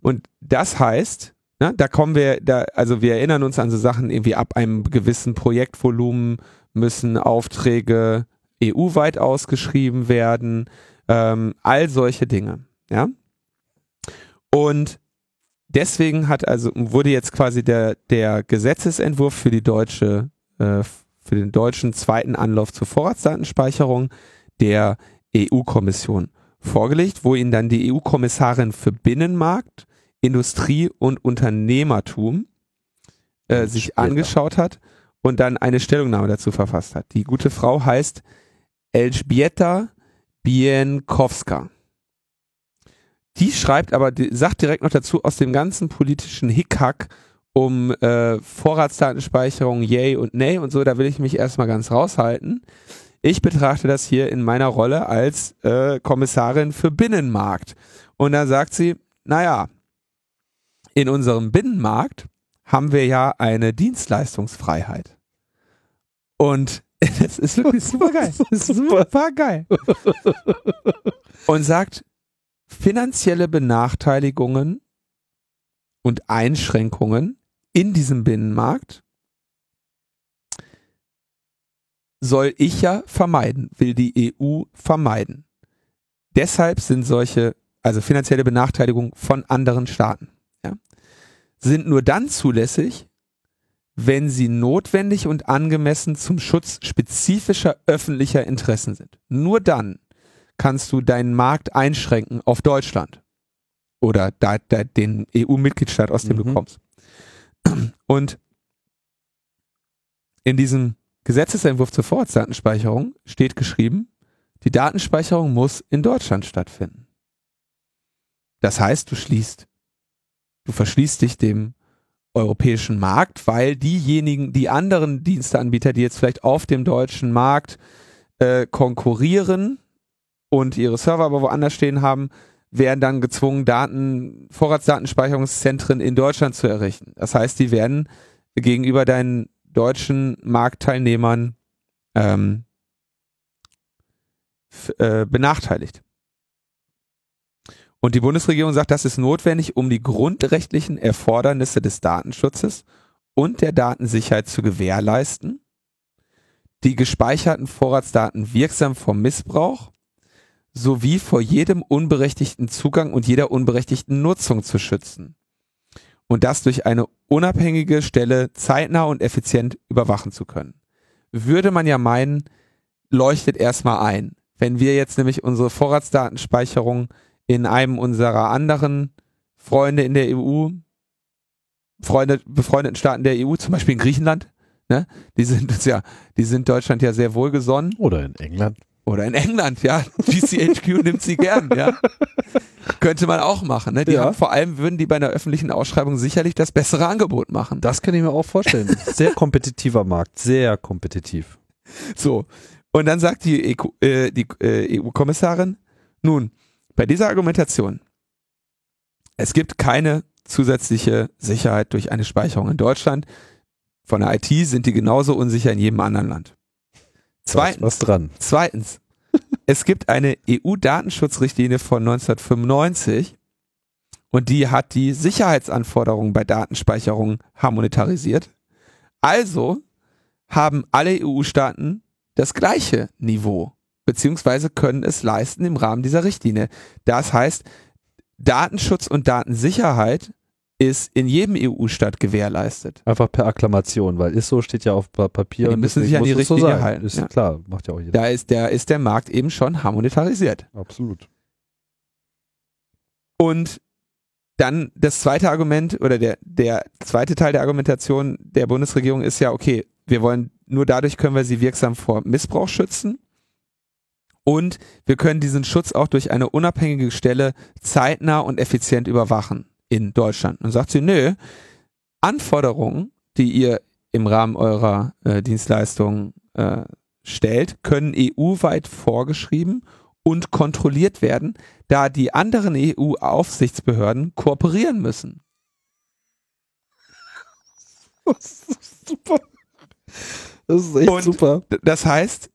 Und das heißt, na, ne, da kommen wir, da, also wir erinnern uns an so Sachen irgendwie ab einem gewissen Projektvolumen müssen Aufträge EU-weit ausgeschrieben werden, ähm, all solche Dinge, ja. Und deswegen hat also wurde jetzt quasi der der Gesetzesentwurf für die deutsche äh, für den deutschen zweiten Anlauf zur Vorratsdatenspeicherung der EU-Kommission vorgelegt, wo ihn dann die EU-Kommissarin für Binnenmarkt, Industrie und Unternehmertum äh, sich angeschaut hat und dann eine Stellungnahme dazu verfasst hat. Die gute Frau heißt Elżbieta Bienkowska. Die schreibt aber, die sagt direkt noch dazu, aus dem ganzen politischen Hickhack um äh, Vorratsdatenspeicherung, yay und nay und so, da will ich mich erstmal ganz raushalten. Ich betrachte das hier in meiner Rolle als äh, Kommissarin für Binnenmarkt. Und da sagt sie, naja, in unserem Binnenmarkt haben wir ja eine Dienstleistungsfreiheit. Und das ist wirklich super geil. Das ist super geil. Und sagt, finanzielle Benachteiligungen und Einschränkungen in diesem Binnenmarkt soll ich ja vermeiden, will die EU vermeiden. Deshalb sind solche, also finanzielle Benachteiligungen von anderen Staaten, ja, sind nur dann zulässig, wenn sie notwendig und angemessen zum Schutz spezifischer öffentlicher Interessen sind. Nur dann kannst du deinen Markt einschränken auf Deutschland oder da, da den EU-Mitgliedstaat, aus dem mhm. du kommst. Und in diesem Gesetzesentwurf zur Vorratsdatenspeicherung steht geschrieben, die Datenspeicherung muss in Deutschland stattfinden. Das heißt, du schließt, du verschließt dich dem europäischen Markt, weil diejenigen, die anderen Diensteanbieter, die jetzt vielleicht auf dem deutschen Markt äh, konkurrieren und ihre Server aber woanders stehen haben, werden dann gezwungen, Daten, Vorratsdatenspeicherungszentren in Deutschland zu errichten. Das heißt, die werden gegenüber deinen deutschen Marktteilnehmern ähm, äh, benachteiligt. Und die Bundesregierung sagt, das ist notwendig, um die grundrechtlichen Erfordernisse des Datenschutzes und der Datensicherheit zu gewährleisten, die gespeicherten Vorratsdaten wirksam vor Missbrauch sowie vor jedem unberechtigten Zugang und jeder unberechtigten Nutzung zu schützen. Und das durch eine unabhängige Stelle zeitnah und effizient überwachen zu können. Würde man ja meinen, leuchtet erstmal ein. Wenn wir jetzt nämlich unsere Vorratsdatenspeicherung in einem unserer anderen Freunde in der EU, Freunde, befreundeten Staaten der EU, zum Beispiel in Griechenland, ne? Die sind uns ja, die sind Deutschland ja sehr wohlgesonnen. Oder in England. Oder in England, ja. GCHQ nimmt sie gern, ja. Könnte man auch machen. Ne? Die Ja. haben, vor allem würden die bei einer öffentlichen Ausschreibung sicherlich das bessere Angebot machen. Das kann ich mir auch vorstellen. Sehr kompetitiver Markt, sehr kompetitiv. So. Und dann sagt die, EQ, äh, äh, EU-Kommissarin, nun, bei dieser Argumentation, es gibt keine zusätzliche Sicherheit durch eine Speicherung in Deutschland. Von der IT sind die genauso unsicher in jedem anderen Land. Zweitens, was dran. Zweitens, es gibt eine EU-Datenschutzrichtlinie von 1995 und die hat die Sicherheitsanforderungen bei Datenspeicherung harmonetarisiert. Also haben alle EU-Staaten das gleiche Niveau, beziehungsweise können es leisten im Rahmen dieser Richtlinie. Das heißt, Datenschutz und Datensicherheit ist in jedem EU-Staat gewährleistet. Einfach per Akklamation, weil ist so steht ja auf Pa- Papier. Die müssen sich an die so Richtlinie sein. halten, Ist ja. klar, macht ja auch jeder. Da ist der, ist der Markt eben schon harmonetarisiert. Absolut. Und dann das zweite Argument oder der, der zweite Teil der Argumentation der Bundesregierung ist ja, okay, wir wollen, nur dadurch können wir sie wirksam vor Missbrauch schützen. Und wir können diesen Schutz auch durch eine unabhängige Stelle zeitnah und effizient überwachen in Deutschland. Und sagt sie, nö, Anforderungen, die ihr im Rahmen eurer äh, Dienstleistung äh, stellt, können EU-weit vorgeschrieben und kontrolliert werden, da die anderen EU-Aufsichtsbehörden kooperieren müssen. super. Das ist echt Und- super. Das heißt,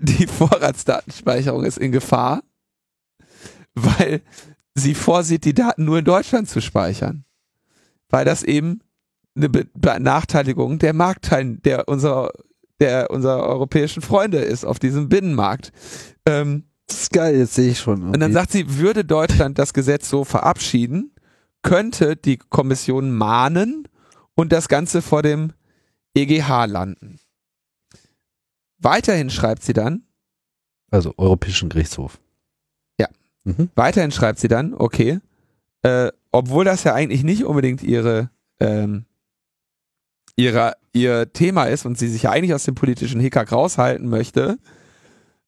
die Vorratsdatenspeicherung ist in Gefahr, weil sie vorsieht, die Daten nur in Deutschland zu speichern. Weil das eben eine Be- Benachteiligung der Marktteil, der unserer, der unserer europäischen Freunde ist auf diesem Binnenmarkt. Ähm, Das ist geil, jetzt sehe ich schon. Und dann sagt sie, würde Deutschland das Gesetz so verabschieden, könnte die Kommission mahnen und das Ganze vor dem EGH landen. Weiterhin schreibt sie dann, also Europäischen Gerichtshof. Mhm. weiterhin schreibt sie dann, okay, äh, obwohl das ja eigentlich nicht unbedingt ihre, ähm, ihre, ihr Thema ist und sie sich ja eigentlich aus dem politischen Hickhack raushalten möchte,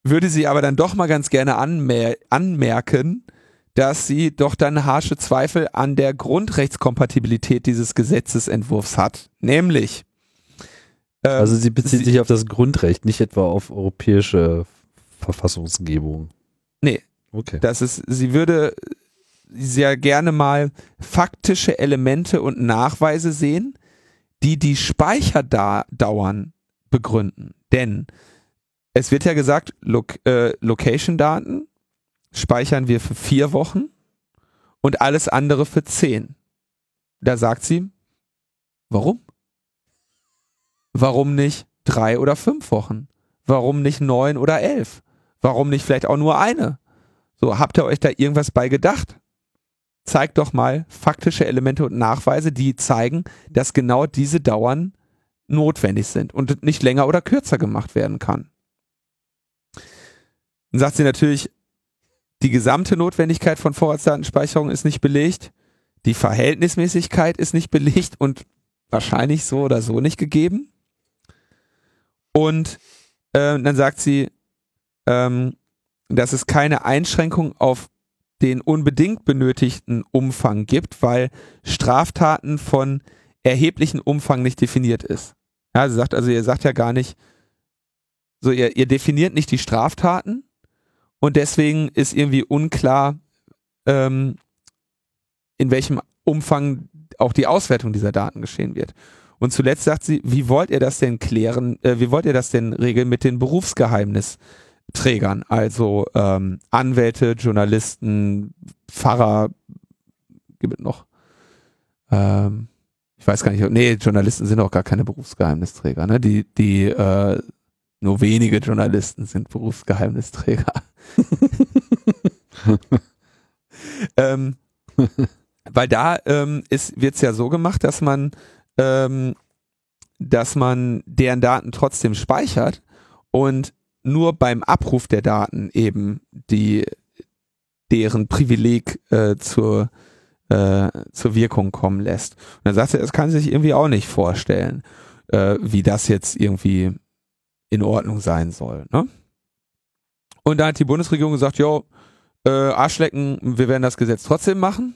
würde sie aber dann doch mal ganz gerne anmer anmerken, dass sie doch dann harsche Zweifel an der Grundrechtskompatibilität dieses Gesetzesentwurfs hat. Nämlich, ähm, Also sie bezieht sie- sich auf das Grundrecht, nicht etwa auf europäische Verfassungsgebung. Nee. Okay. dass es, sie würde sehr gerne mal faktische Elemente und Nachweise sehen, die die Speicherdauern begründen. Denn es wird ja gesagt, Lo äh, Location-Daten speichern wir für vier Wochen und alles andere für zehn. Da sagt sie, warum? Warum nicht drei oder fünf Wochen? Warum nicht neun oder elf? Warum nicht vielleicht auch nur eine? So, habt ihr euch da irgendwas bei gedacht? Zeigt doch mal faktische Elemente und Nachweise, die zeigen, dass genau diese Dauern notwendig sind und nicht länger oder kürzer gemacht werden kann. Dann sagt sie natürlich, die gesamte Notwendigkeit von Vorratsdatenspeicherung ist nicht belegt, die Verhältnismäßigkeit ist nicht belegt und wahrscheinlich so oder so nicht gegeben. Und äh, dann sagt sie, ähm, dass es keine Einschränkung auf den unbedingt benötigten Umfang gibt, weil Straftaten von erheblichen Umfang nicht definiert ist. Ja, sie sagt also, ihr sagt ja gar nicht, so ihr, ihr definiert nicht die Straftaten und deswegen ist irgendwie unklar, ähm, in welchem Umfang auch die Auswertung dieser Daten geschehen wird. Und zuletzt sagt sie, wie wollt ihr das denn klären, äh, wie wollt ihr das denn regeln mit den Berufsgeheimnisträgern, also ähm, Anwälte, Journalisten, Pfarrer, gibt es noch? Ähm, ich weiß gar nicht, nee, Journalisten sind auch gar keine Berufsgeheimnisträger, ne? Die, die, äh, nur wenige Journalisten sind Berufsgeheimnisträger. ähm, weil da ähm, wird es ja so gemacht, dass man, ähm, dass man deren Daten trotzdem speichert und nur beim Abruf der Daten eben die deren Privileg äh, zur äh, zur Wirkung kommen lässt. Und dann sagt er, das kann sich irgendwie auch nicht vorstellen, äh, wie das jetzt irgendwie in Ordnung sein soll. Ne? Und da hat die Bundesregierung gesagt, jo, äh, Arschlecken, wir werden das Gesetz trotzdem machen.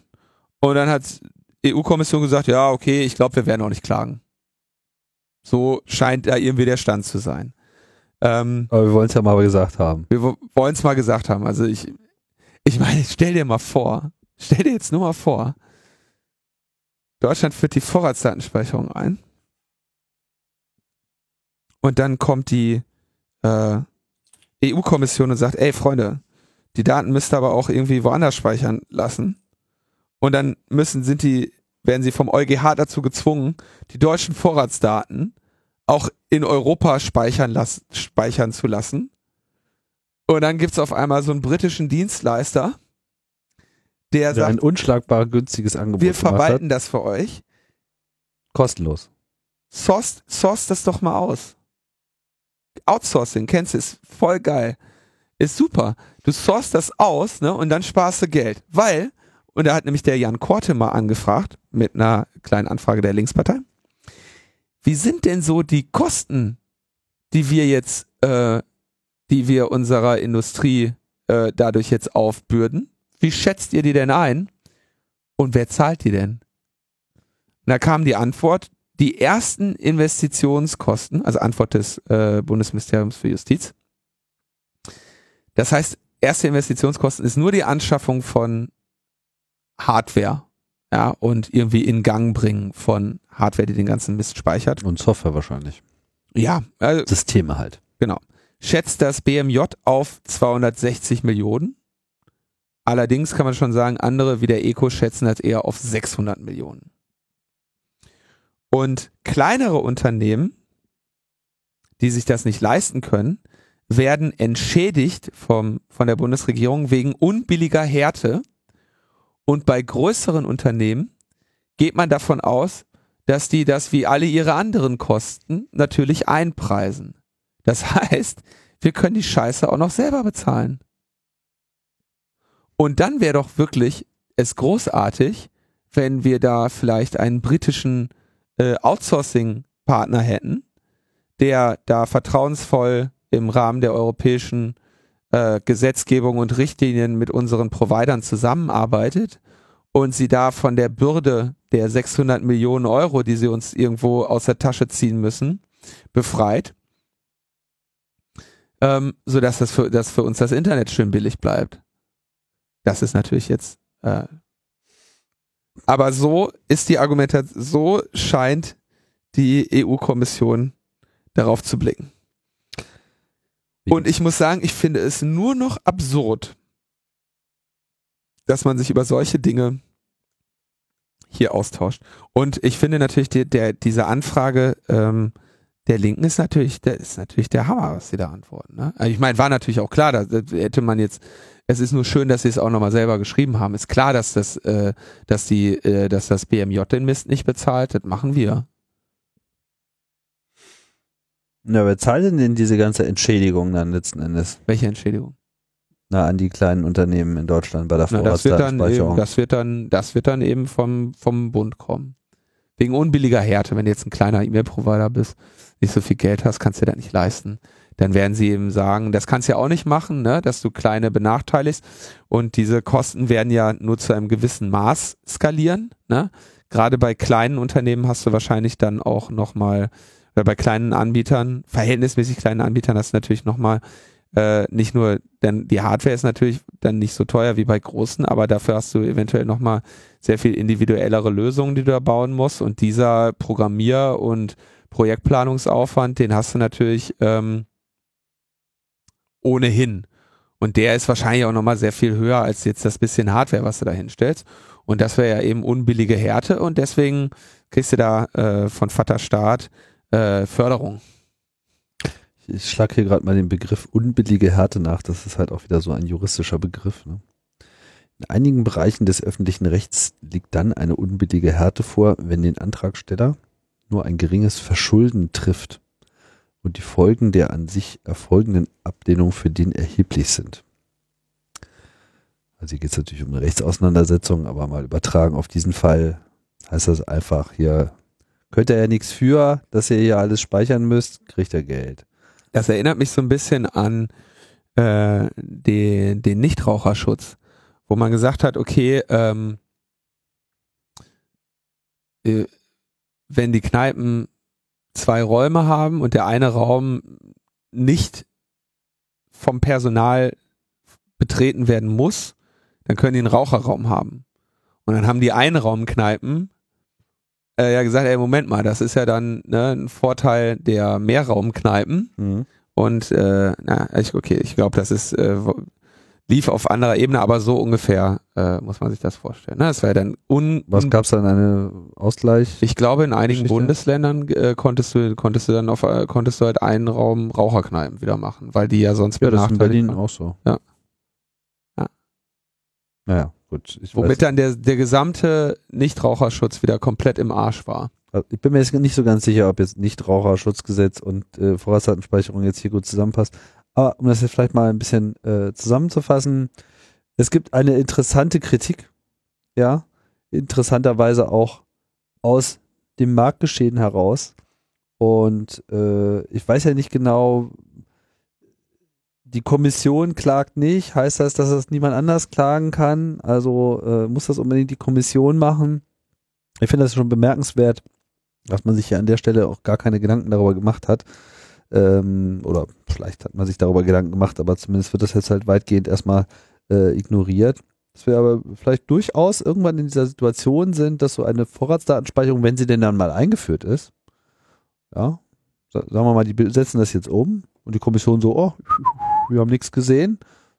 Und dann hat EU-Kommission gesagt, ja, okay, ich glaube, wir werden auch nicht klagen. So scheint da irgendwie der Stand zu sein. Ähm, Aber wir wollen es ja mal gesagt haben. Wir wollen es mal gesagt haben. Also ich, ich meine, stell dir mal vor, stell dir jetzt nur mal vor, Deutschland führt die Vorratsdatenspeicherung ein. Und dann kommt die äh, EU-Kommission und sagt, ey Freunde, die Daten müsst ihr aber auch irgendwie woanders speichern lassen. Und dann müssen, sind die, werden sie vom EuGH dazu gezwungen, die deutschen Vorratsdaten auch in Europa speichern, las speichern zu lassen. Und dann gibt's auf einmal so einen britischen Dienstleister, der, der sagt, ein unschlagbar günstiges Angebot Wir verwalten das für euch. Kostenlos. Source, source das doch mal aus. Outsourcing, kennst du, ist voll geil. Ist super. Du sourst das aus, ne, und dann sparst du Geld. Weil, und da hat nämlich der Jan Korte mal angefragt, mit einer kleinen Anfrage der Linkspartei. Wie sind denn so die Kosten, die wir jetzt, äh, die wir unserer Industrie äh, dadurch jetzt aufbürden? Wie schätzt ihr die denn ein? Und wer zahlt die denn? Und da kam die Antwort, die ersten Investitionskosten, also Antwort des äh, Bundesministeriums für Justiz. Das heißt, erste Investitionskosten ist nur die Anschaffung von Hardware, ja, und irgendwie in Gang bringen von Hardware, die den ganzen Mist speichert. Und Software wahrscheinlich. Ja. Also, Systeme halt. Genau. Schätzt das BMJ auf 260 Millionen. Allerdings kann man schon sagen, andere wie der Eco schätzen das eher auf 600 Millionen. Und kleinere Unternehmen, die sich das nicht leisten können, werden entschädigt vom, von der Bundesregierung wegen unbilliger Härte. Und bei größeren Unternehmen geht man davon aus, dass die das wie alle ihre anderen Kosten natürlich einpreisen. Das heißt, wir können die Scheiße auch noch selber bezahlen. Und dann wäre doch wirklich es großartig, wenn wir da vielleicht einen britischen äh, Outsourcing-Partner hätten, der da vertrauensvoll im Rahmen der europäischen äh, Gesetzgebung und Richtlinien mit unseren Providern zusammenarbeitet und sie da von der Bürde der 600 Millionen Euro, die sie uns irgendwo aus der Tasche ziehen müssen, befreit, ähm, so dass das für, dass für uns das Internet schön billig bleibt. Das ist natürlich jetzt äh, aber so ist die Argumentation, so scheint die EU-Kommission darauf zu blicken. Und ich muss sagen, ich finde es nur noch absurd, dass man sich über solche Dinge hier austauscht. Und ich finde natürlich, die, der, diese Anfrage ähm, der Linken ist natürlich, der ist natürlich der Hammer, was sie da antworten. Ne? Also ich meine, war natürlich auch klar, da, da hätte man jetzt es ist nur schön, dass sie es auch nochmal selber geschrieben haben. Ist klar, dass das, äh, dass die, äh, dass das BMJ den Mist nicht bezahlt. Das machen wir. Na, wer zahlt denn diese ganze Entschädigung dann letzten Endes? Welche Entschädigung? Na, an die kleinen Unternehmen in Deutschland bei der Vorratsdatenspeicherung. Das wird dann, das wird dann eben vom, vom Bund kommen. Wegen unbilliger Härte, wenn du jetzt ein kleiner E-Mail-Provider bist, nicht so viel Geld hast, kannst du dir das nicht leisten dann werden sie eben sagen, das kannst du ja auch nicht machen, ne, dass du kleine benachteiligst. Und diese Kosten werden ja nur zu einem gewissen Maß skalieren. Ne? Gerade bei kleinen Unternehmen hast du wahrscheinlich dann auch nochmal, oder bei kleinen Anbietern, verhältnismäßig kleinen Anbietern hast du natürlich nochmal äh, nicht nur, denn die Hardware ist natürlich dann nicht so teuer wie bei großen, aber dafür hast du eventuell nochmal sehr viel individuellere Lösungen, die du da bauen musst. Und dieser Programmier- und Projektplanungsaufwand, den hast du natürlich ähm, ohnehin. Und der ist wahrscheinlich auch nochmal sehr viel höher als jetzt das bisschen Hardware, was du da hinstellst. Und das wäre ja eben unbillige Härte und deswegen kriegst du da äh, von Vater Staat äh, Förderung. Ich schlage hier gerade mal den Begriff unbillige Härte nach. Das ist halt auch wieder so ein juristischer Begriff. Ne? In einigen Bereichen des öffentlichen Rechts liegt dann eine unbillige Härte vor, wenn den Antragsteller nur ein geringes Verschulden trifft und die Folgen der an sich erfolgenden Ablehnung für den erheblich sind. Also hier geht es natürlich um eine Rechtsauseinandersetzung, aber mal übertragen auf diesen Fall heißt das einfach, hier könnt ihr ja nichts für, dass ihr hier alles speichern müsst, kriegt ihr Geld. Das erinnert mich so ein bisschen an äh, den, den Nichtraucherschutz, wo man gesagt hat, okay, ähm, äh, wenn die Kneipen zwei Räume haben und der eine Raum nicht vom Personal betreten werden muss, dann können die einen Raucherraum haben. Und dann haben die Einraumkneipen äh, ja gesagt, ey, Moment mal, das ist ja dann ne, ein Vorteil der Mehrraumkneipen. Mhm. Und äh, na, ich, okay, ich glaube, das ist äh, lief auf anderer Ebene, aber so ungefähr äh, muss man sich das vorstellen. Ne? Das wäre dann un Was gab's dann eine Ausgleich? Ich glaube, in einigen Geschichte? Bundesländern äh, konntest du konntest du dann auf äh, konntest du halt einen Raum Raucherkneipen wieder machen, weil die ja sonst ja, das ist in Berlin waren. auch so. Ja. Ja. Naja, gut. Ich Womit dann der der gesamte Nichtraucherschutz wieder komplett im Arsch war. Also ich bin mir jetzt nicht so ganz sicher, ob jetzt Nichtraucherschutzgesetz und äh, Vorratsdatenspeicherung jetzt hier gut zusammenpasst. Aber um das jetzt vielleicht mal ein bisschen äh, zusammenzufassen, es gibt eine interessante Kritik, ja, interessanterweise auch aus dem Marktgeschehen heraus. Und äh, ich weiß ja nicht genau, die Kommission klagt nicht. Heißt das, dass das niemand anders klagen kann? Also äh, muss das unbedingt die Kommission machen? Ich finde das schon bemerkenswert, dass man sich ja an der Stelle auch gar keine Gedanken darüber gemacht hat. Ähm, oder vielleicht hat man sich darüber Gedanken gemacht, aber zumindest wird das jetzt halt weitgehend erstmal äh, ignoriert. Dass wir aber vielleicht durchaus irgendwann in dieser Situation sind, dass so eine Vorratsdatenspeicherung, wenn sie denn dann mal eingeführt ist, ja, sagen wir mal, die setzen das jetzt um und die Kommission so, oh, wir haben nichts gesehen.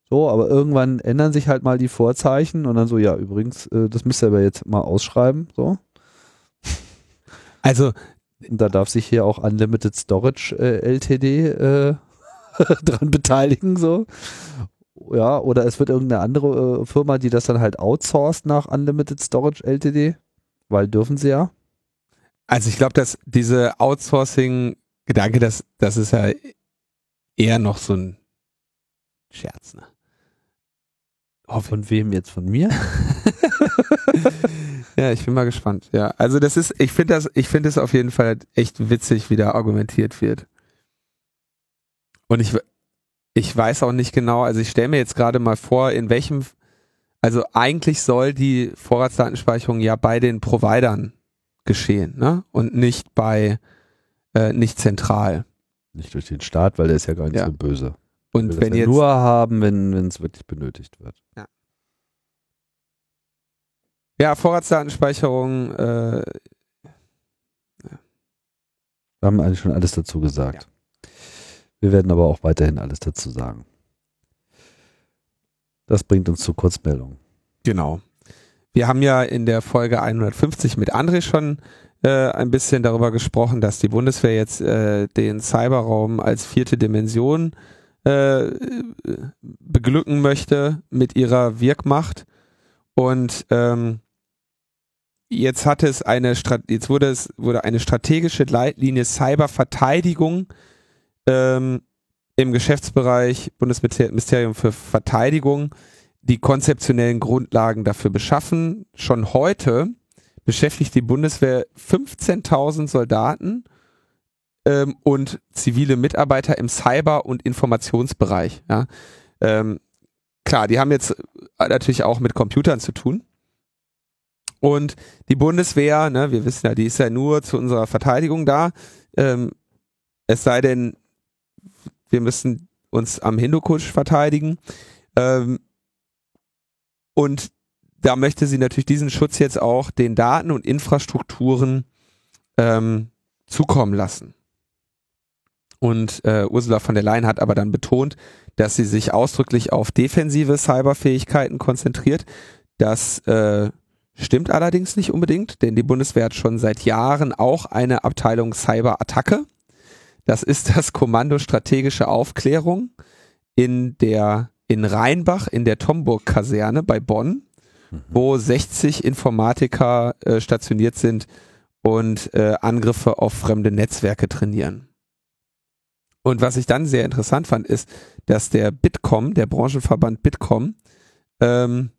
So, aber irgendwann ändern sich halt mal die Vorzeichen und dann so, ja, übrigens, äh, das müsst ihr aber jetzt mal ausschreiben, so. Also da darf sich hier auch Unlimited Storage äh, LTD äh, dran beteiligen, so. Ja, oder es wird irgendeine andere äh, Firma, die das dann halt outsourced nach Unlimited Storage LTD, weil dürfen sie ja. Also ich glaube, dass diese Outsourcing-Gedanke, das, das ist ja eher noch so ein Scherz, ne? Oh, von wem jetzt? Von mir? ja, ich bin mal gespannt. Ja, also das ist, ich finde das, ich finde es auf jeden Fall echt witzig, wie da argumentiert wird. Und ich, ich weiß auch nicht genau, also ich stelle mir jetzt gerade mal vor, in welchem, also eigentlich soll die Vorratsdatenspeicherung ja bei den Providern geschehen, ne? Und nicht bei, äh, nicht zentral. Nicht durch den Staat, weil der ist ja gar nicht ja. so böse. Und wenn jetzt nur haben, wenn es wirklich benötigt wird. Ja. Ja, Vorratsdatenspeicherung. Äh, ja. Wir haben eigentlich schon alles dazu gesagt. Ja. Wir werden aber auch weiterhin alles dazu sagen. Das bringt uns zur Kurzmeldung. Genau. Wir haben ja in der Folge 150 mit André schon äh, ein bisschen darüber gesprochen, dass die Bundeswehr jetzt äh, den Cyberraum als vierte Dimension äh, beglücken möchte mit ihrer Wirkmacht. Und ähm, jetzt hat es eine jetzt wurde es wurde eine strategische Leitlinie Cyberverteidigung ähm, im Geschäftsbereich Bundesministerium für Verteidigung die konzeptionellen Grundlagen dafür beschaffen. Schon heute beschäftigt die Bundeswehr 15.000 Soldaten ähm, und zivile Mitarbeiter im Cyber- und Informationsbereich. Ja. Ähm, klar, die haben jetzt natürlich auch mit Computern zu tun. Und die Bundeswehr, ne, wir wissen ja, die ist ja nur zu unserer Verteidigung da. Ähm, es sei denn, wir müssen uns am Hindukusch verteidigen. Ähm, und da möchte sie natürlich diesen Schutz jetzt auch den Daten und Infrastrukturen ähm, zukommen lassen. Und äh, Ursula von der Leyen hat aber dann betont, dass sie sich ausdrücklich auf defensive Cyberfähigkeiten konzentriert. Das äh, stimmt allerdings nicht unbedingt, denn die Bundeswehr hat schon seit Jahren auch eine Abteilung Cyberattacke. Das ist das Kommando strategische Aufklärung in der in Rheinbach in der Tomburg-Kaserne bei Bonn, mhm. wo 60 Informatiker äh, stationiert sind und äh, Angriffe auf fremde Netzwerke trainieren. Und was ich dann sehr interessant fand, ist, dass der Bitkom, der Branchenverband Bitkom, ähm,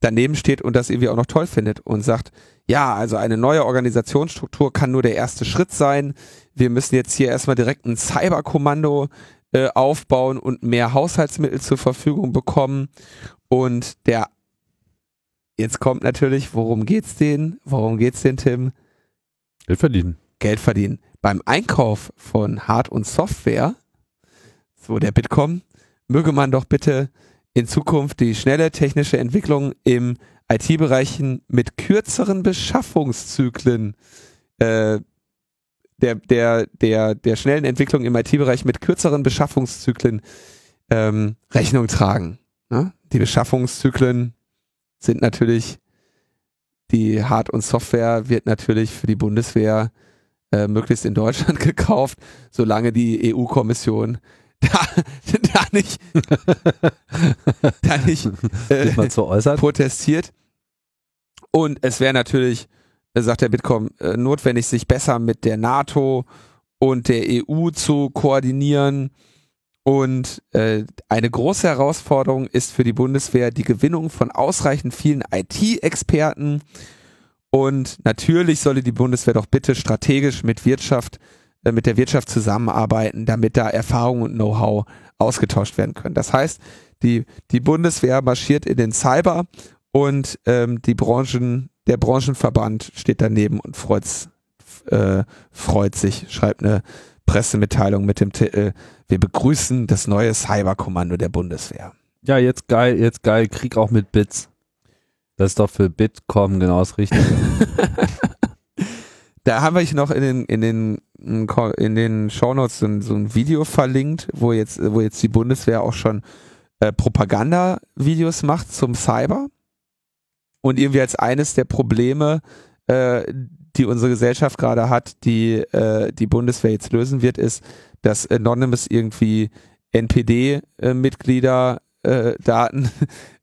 daneben steht und das irgendwie auch noch toll findet und sagt, ja, also eine neue Organisationsstruktur kann nur der erste Schritt sein. Wir müssen jetzt hier erstmal direkt ein Cyberkommando äh, aufbauen und mehr Haushaltsmittel zur Verfügung bekommen. Und der jetzt kommt natürlich, worum geht's denen? Worum geht's denn, Tim? Geld verdienen. Geld verdienen. Beim Einkauf von Hard- und Software, so der Bitkom, möge man doch bitte in Zukunft die schnelle technische Entwicklung im IT-Bereichen mit kürzeren Beschaffungszyklen äh, der, der, der, der schnellen Entwicklung im IT-Bereich mit kürzeren Beschaffungszyklen ähm, Rechnung tragen. Ne? Die Beschaffungszyklen sind natürlich, die Hard- und Software wird natürlich für die Bundeswehr äh, möglichst in Deutschland gekauft, solange die EU-Kommission da, da nicht, da nicht äh, so protestiert. Und es wäre natürlich, äh, sagt der Bitkom, äh, notwendig, sich besser mit der NATO und der EU zu koordinieren. Und äh, eine große Herausforderung ist für die Bundeswehr die Gewinnung von ausreichend vielen IT-Experten. Und natürlich solle die Bundeswehr doch bitte strategisch mit Wirtschaft äh, mit der Wirtschaft zusammenarbeiten, damit da Erfahrung und Know-how ausgetauscht werden können. Das heißt, die, die Bundeswehr marschiert in den Cyber und ähm, die Branchen, der Branchenverband steht daneben und freut's, äh, freut sich, schreibt eine Pressemitteilung mit dem Titel Wir begrüßen das neue Cyberkommando der Bundeswehr. Ja, jetzt geil, jetzt geil, Krieg auch mit Bits. Das ist doch für Bitkom genau das Richtige. Da habe ich noch in den, in den, in den Shownotes so so ein Video verlinkt, wo jetzt, wo jetzt die Bundeswehr auch schon äh, Propaganda-Videos macht zum Cyber. Und irgendwie als eines der Probleme, äh, die unsere Gesellschaft gerade hat, die äh, die Bundeswehr jetzt lösen wird, ist, dass Anonymous irgendwie NPD-Mitglieder äh, Daten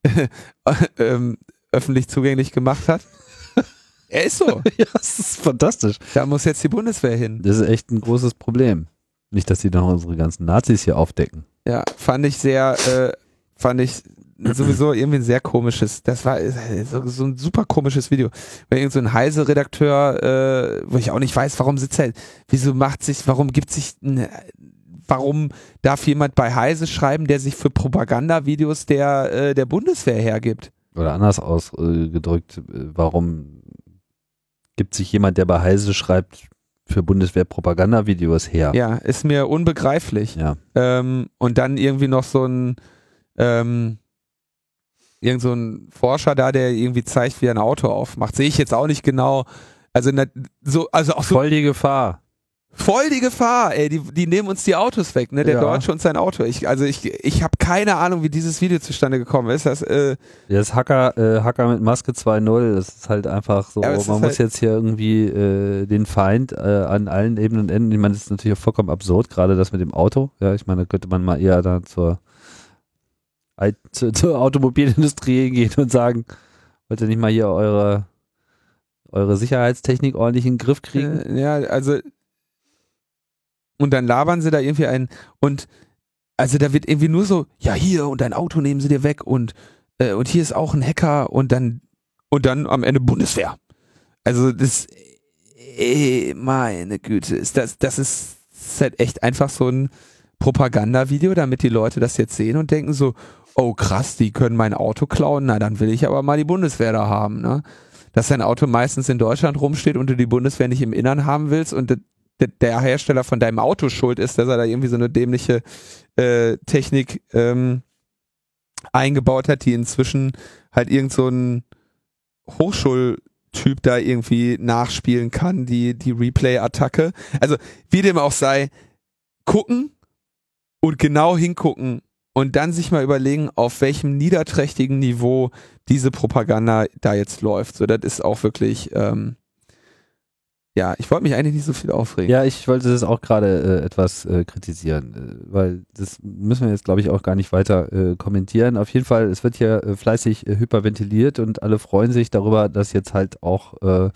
ähm, öffentlich zugänglich gemacht hat. Er ist so. ja, das ist fantastisch. Da muss jetzt die Bundeswehr hin. Das ist echt ein großes Problem. Nicht, dass die noch unsere ganzen Nazis hier aufdecken. Ja, fand ich sehr, äh, fand ich sowieso irgendwie ein sehr komisches, das war so, so ein super komisches Video. Weil irgend so ein Heise-Redakteur, äh, wo ich auch nicht weiß, warum sitzt er, wieso macht sich, warum gibt sich, warum darf jemand bei Heise schreiben, der sich für Propagandavideos der, äh, der Bundeswehr hergibt? Oder anders ausgedrückt, äh, warum gibt sich jemand, der bei Heise schreibt, für Bundeswehr-Propagandavideos her. Ja, ist mir unbegreiflich. Ja. Ähm, und dann irgendwie noch so ein ähm, irgend so ein Forscher da, der irgendwie zeigt, wie er ein Auto aufmacht. Sehe ich jetzt auch nicht genau. Also, so, also auch so. Voll die Gefahr. Voll die Gefahr, ey, die, die nehmen uns die Autos weg, ne? Der ja. Deutsche und sein Auto. Ich, also ich, ich habe keine Ahnung, wie dieses Video zustande gekommen ist. Das, äh, das Hacker, äh, Hacker mit Maske 2.0, das ist halt einfach so, man muss halt jetzt hier irgendwie äh, den Feind äh, an allen Ebenen und Enden, ich meine, das ist natürlich auch vollkommen absurd, gerade das mit dem Auto. Ja, ich meine, da könnte man mal eher dann zur, zur, zur Automobilindustrie gehen und sagen, wollt ihr nicht mal hier eure eure Sicherheitstechnik ordentlich in den Griff kriegen? Äh, ja, also und dann labern sie da irgendwie ein und also da wird irgendwie nur so, ja hier und dein Auto nehmen sie dir weg und äh, und hier ist auch ein Hacker und dann und dann am Ende Bundeswehr. Also das, ey, meine Güte, ist das das ist, ist halt echt einfach so ein Propagandavideo, damit die Leute das jetzt sehen und denken so, oh krass, die können mein Auto klauen, na dann will ich aber mal die Bundeswehr da haben, ne? Dass dein Auto meistens in Deutschland rumsteht und du die Bundeswehr nicht im Innern haben willst und der Hersteller von deinem Auto schuld ist, dass er da irgendwie so eine dämliche äh, Technik ähm, eingebaut hat, die inzwischen halt irgend so ein Hochschultyp da irgendwie nachspielen kann, die, die Replay-Attacke. Also, wie dem auch sei, gucken und genau hingucken und dann sich mal überlegen, auf welchem niederträchtigen Niveau diese Propaganda da jetzt läuft. So, das ist auch wirklich, ähm, ja, ich wollte mich eigentlich nicht so viel aufregen. Ja, ich wollte das auch gerade äh, etwas äh, kritisieren, äh, weil das müssen wir jetzt, glaube ich, auch gar nicht weiter äh, kommentieren. Auf jeden Fall, es wird hier äh, fleißig äh, hyperventiliert und alle freuen sich darüber, dass jetzt halt auch äh,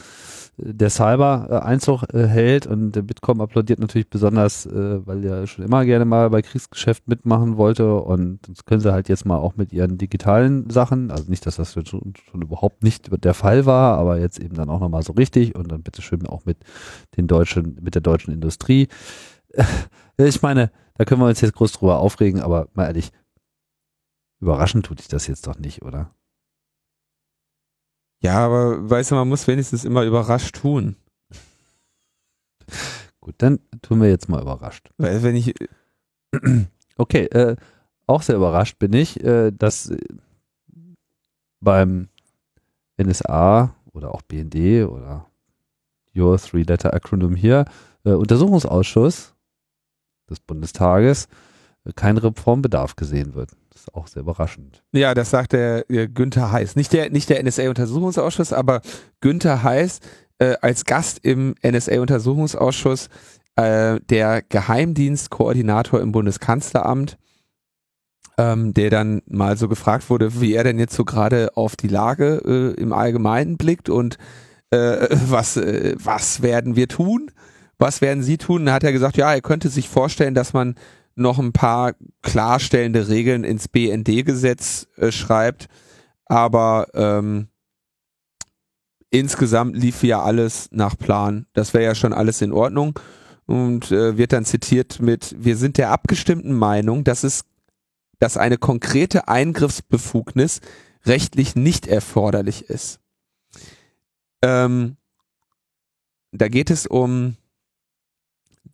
der Cyber äh, Einzug äh, hält und der Bitkom applaudiert natürlich besonders, äh, weil er schon immer gerne mal bei Kriegsgeschäft mitmachen wollte und das können sie halt jetzt mal auch mit ihren digitalen Sachen, also nicht, dass das schon, schon überhaupt nicht der Fall war, aber jetzt eben dann auch nochmal so richtig und dann bitteschön auch mit den deutschen, mit der deutschen Industrie. Ich meine, da können wir uns jetzt groß drüber aufregen, aber mal ehrlich, überraschend tut dich das jetzt doch nicht, oder? Ja, aber weißt du, man muss wenigstens immer überrascht tun. Gut, dann tun wir jetzt mal überrascht. Weil wenn ich. Okay, äh, auch sehr überrascht bin ich, äh, dass beim NSA oder auch BND oder Your Three-Letter Acronym hier, äh, Untersuchungsausschuss des Bundestages, äh, kein Reformbedarf gesehen wird. Das ist auch sehr überraschend. Ja, das sagt der äh, Günther Heiß. Nicht der, nicht der NSA-Untersuchungsausschuss, aber Günther Heiß äh, als Gast im NSA-Untersuchungsausschuss, äh, der Geheimdienstkoordinator im Bundeskanzleramt, ähm, der dann mal so gefragt wurde, wie er denn jetzt so gerade auf die Lage äh, im Allgemeinen blickt und äh, was, äh, was werden wir tun? Was werden Sie tun? Dann hat er gesagt, ja, er könnte sich vorstellen, dass man noch ein paar klarstellende Regeln ins BND-Gesetz äh, schreibt, aber ähm, insgesamt lief ja alles nach Plan. Das wäre ja schon alles in Ordnung und äh, wird dann zitiert mit, wir sind der abgestimmten Meinung, dass es, dass eine konkrete Eingriffsbefugnis rechtlich nicht erforderlich ist. Ähm, da geht es um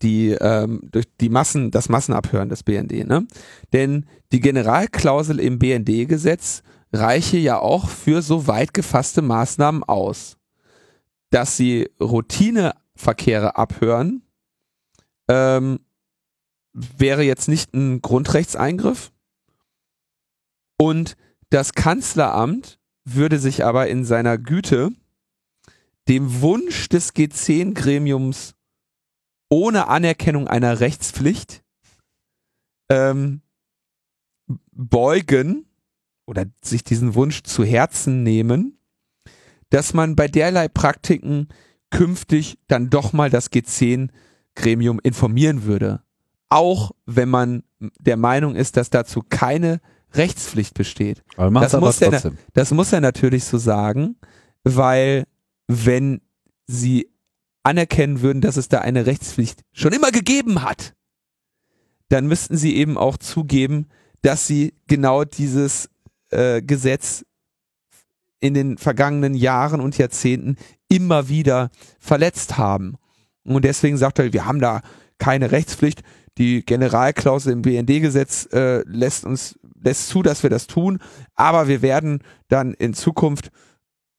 die ähm, durch die Massen, das Massenabhören des BND, ne? Denn die Generalklausel im BND-Gesetz reiche ja auch für so weit gefasste Maßnahmen aus, dass sie Routineverkehre abhören, ähm, wäre jetzt nicht ein Grundrechtseingriff. Und das Kanzleramt würde sich aber in seiner Güte dem Wunsch des G10-Gremiums ohne Anerkennung einer Rechtspflicht ähm, beugen oder sich diesen Wunsch zu Herzen nehmen, dass man bei derlei Praktiken künftig dann doch mal das G10-Gremium informieren würde. Auch wenn man der Meinung ist, dass dazu keine Rechtspflicht besteht. das, muss er, das muss er natürlich so sagen, weil wenn sie anerkennen würden, dass es da eine Rechtspflicht schon immer gegeben hat, dann müssten sie eben auch zugeben, dass sie genau dieses äh, Gesetz in den vergangenen Jahren und Jahrzehnten immer wieder verletzt haben. Und deswegen sagt er, wir haben da keine Rechtspflicht. Die Generalklausel im BND-Gesetz äh, lässt uns lässt zu, dass wir das tun, aber wir werden dann in Zukunft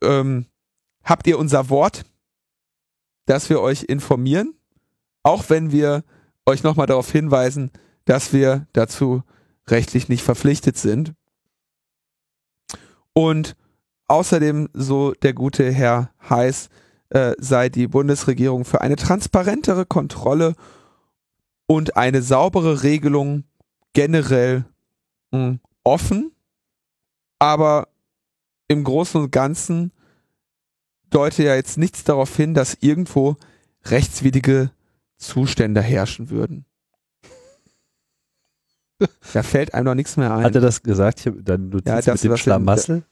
ähm, habt ihr unser Wort, dass wir euch informieren, auch wenn wir euch nochmal darauf hinweisen, dass wir dazu rechtlich nicht verpflichtet sind. Und außerdem, so der gute Herr Heiß, äh, sei die Bundesregierung für eine transparentere Kontrolle und eine saubere Regelung generell mh, hm, offen, aber im Großen und Ganzen deute ja jetzt nichts darauf hin, dass irgendwo rechtswidrige Zustände herrschen würden. Da fällt einem noch nichts mehr ein. Hat er das gesagt? Ich dann du ja, mit dem Schlamassel?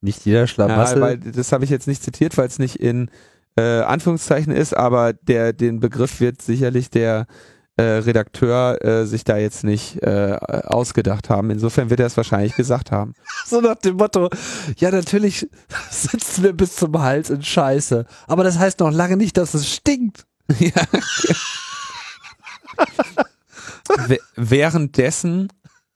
Nicht jeder Schlamassel. Ja, weil das habe ich jetzt nicht zitiert, weil es nicht in äh, Anführungszeichen ist, aber der den Begriff wird sicherlich der äh, Redakteur äh, sich da jetzt nicht äh, ausgedacht haben. Insofern wird er es wahrscheinlich gesagt haben. So nach dem Motto, ja natürlich sitzen wir bis zum Hals in Scheiße, aber das heißt noch lange nicht, dass es stinkt. Ja. Währenddessen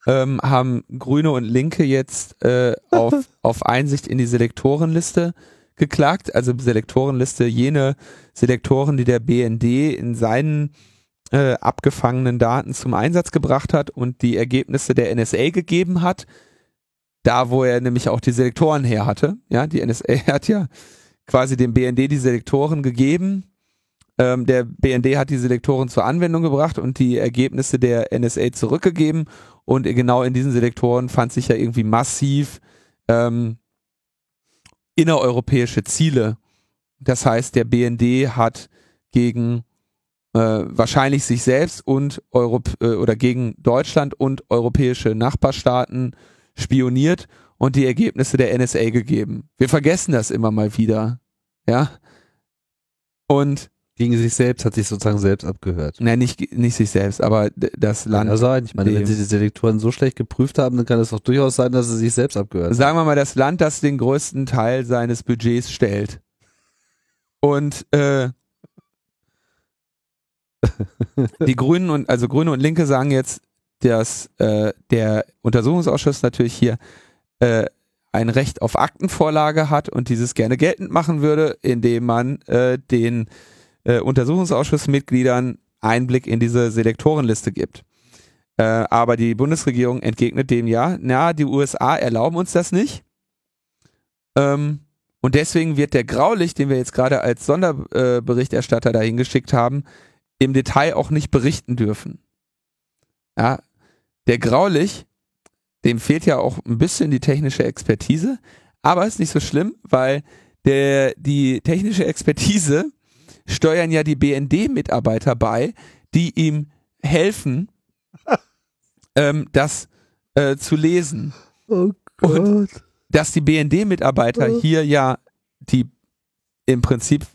ähm, haben Grüne und Linke jetzt äh, auf, auf Einsicht in die Selektorenliste geklagt. Also Selektorenliste, jene Selektoren, die der BND in seinen äh, abgefangenen Daten zum Einsatz gebracht hat und die Ergebnisse der NSA gegeben hat. Da, wo er nämlich auch die Selektoren her hatte. Ja, die NSA hat ja quasi dem BND die Selektoren gegeben. Ähm, der BND hat die Selektoren zur Anwendung gebracht und die Ergebnisse der NSA zurückgegeben. Und genau in diesen Selektoren fand sich ja irgendwie massiv ähm, innereuropäische Ziele. Das heißt, der BND hat gegen äh, wahrscheinlich sich selbst und Europ äh, oder gegen Deutschland und europäische Nachbarstaaten spioniert und die Ergebnisse der NSA gegeben. Wir vergessen das immer mal wieder. Ja. Und gegen sich selbst hat sich sozusagen selbst abgehört. Nein, nicht, nicht sich selbst, aber das Land. Ja, sein. Ich meine, wenn sie die Selektoren so schlecht geprüft haben, dann kann es doch durchaus sein, dass sie sich selbst abgehört Sagen wir mal, das Land, das den größten Teil seines Budgets stellt. Und äh, die Grünen und also Grüne und Linke sagen jetzt, dass äh, der Untersuchungsausschuss natürlich hier äh, ein Recht auf Aktenvorlage hat und dieses gerne geltend machen würde, indem man äh, den äh, Untersuchungsausschussmitgliedern Einblick in diese Selektorenliste gibt. Äh, aber die Bundesregierung entgegnet dem ja, na, die USA erlauben uns das nicht. Ähm, und deswegen wird der Graulicht, den wir jetzt gerade als Sonderberichterstatter dahin geschickt haben, im Detail auch nicht berichten dürfen. Ja, der Graulich, dem fehlt ja auch ein bisschen die technische Expertise, aber ist nicht so schlimm, weil der, die technische Expertise steuern ja die BND-Mitarbeiter bei, die ihm helfen, ähm, das äh, zu lesen. Oh Gott. Und dass die BND-Mitarbeiter oh. hier ja die im Prinzip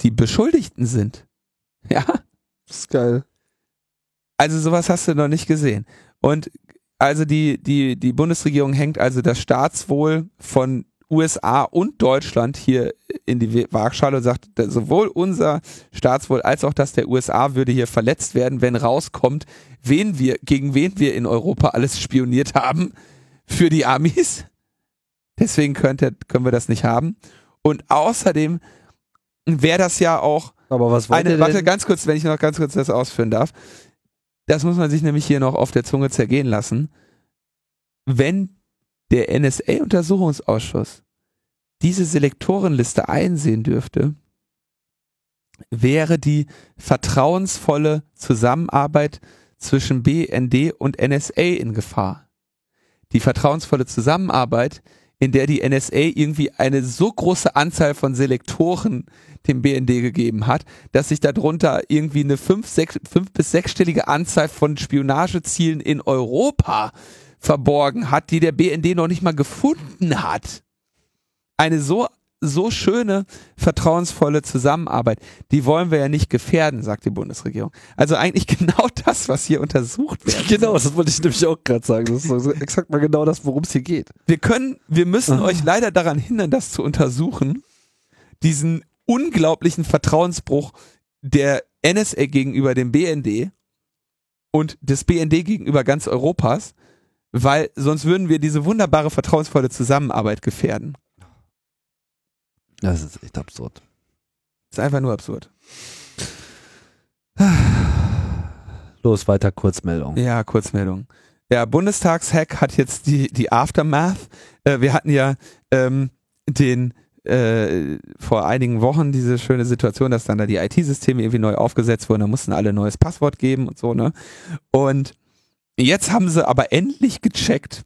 die Beschuldigten sind. Ja. Das ist geil. Also sowas hast du noch nicht gesehen. Und also die, die, die Bundesregierung hängt also das Staatswohl von USA und Deutschland hier in die Waagschale und sagt, sowohl unser Staatswohl als auch das der USA würde hier verletzt werden, wenn rauskommt, wen wir, gegen wen wir in Europa alles spioniert haben für die Amis. Deswegen könnte, können wir das nicht haben. Und außerdem wäre das ja auch Aber was eine, warte ganz kurz, wenn ich noch ganz kurz das ausführen darf. Das muss man sich nämlich hier noch auf der Zunge zergehen lassen. Wenn der NSA-Untersuchungsausschuss diese Selektorenliste einsehen dürfte, wäre die vertrauensvolle Zusammenarbeit zwischen BND und NSA in Gefahr. Die vertrauensvolle Zusammenarbeit, in der die NSA irgendwie eine so große Anzahl von Selektoren dem BND gegeben hat, dass sich darunter irgendwie eine fünf, sechs, fünf bis sechsstellige Anzahl von Spionagezielen in Europa verborgen hat, die der BND noch nicht mal gefunden hat. Eine so so schöne, vertrauensvolle Zusammenarbeit, die wollen wir ja nicht gefährden, sagt die Bundesregierung. Also eigentlich genau das, was hier untersucht wird. Genau, das wollte ich nämlich auch gerade sagen. Das ist exakt mal genau das, worum es hier geht. Wir können, wir müssen ah. euch leider daran hindern, das zu untersuchen. Diesen unglaublichen Vertrauensbruch der NSA gegenüber dem BND und des BND gegenüber ganz Europas, weil sonst würden wir diese wunderbare vertrauensvolle Zusammenarbeit gefährden. Das ist echt absurd. Das ist einfach nur absurd. Los, weiter Kurzmeldung. Ja, Kurzmeldung. Ja, Bundestagshack hat jetzt die, die Aftermath. Äh, wir hatten ja ähm, den äh, vor einigen Wochen diese schöne Situation, dass dann da die IT-Systeme irgendwie neu aufgesetzt wurden, da mussten alle ein neues Passwort geben und so, ne? Und jetzt haben sie aber endlich gecheckt,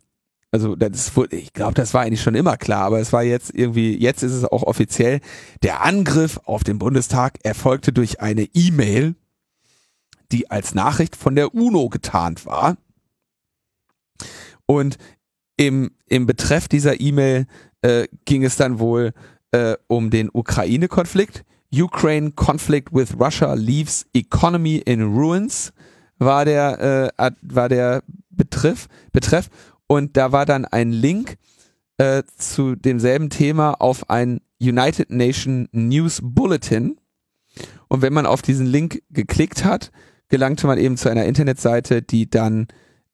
also das ich glaube, das war eigentlich schon immer klar, aber es war jetzt irgendwie, jetzt ist es auch offiziell, der Angriff auf den Bundestag erfolgte durch eine E-Mail, die als Nachricht von der UNO getarnt war. Und im, im Betreff dieser E-Mail äh, ging es dann wohl äh, um den Ukraine-Konflikt. Ukraine Conflict with Russia leaves economy in ruins war der äh, war der Betreff Betreff und da war dann ein Link äh, zu demselben Thema auf ein United Nation News Bulletin. Und wenn man auf diesen Link geklickt hat, gelangte man eben zu einer Internetseite, die dann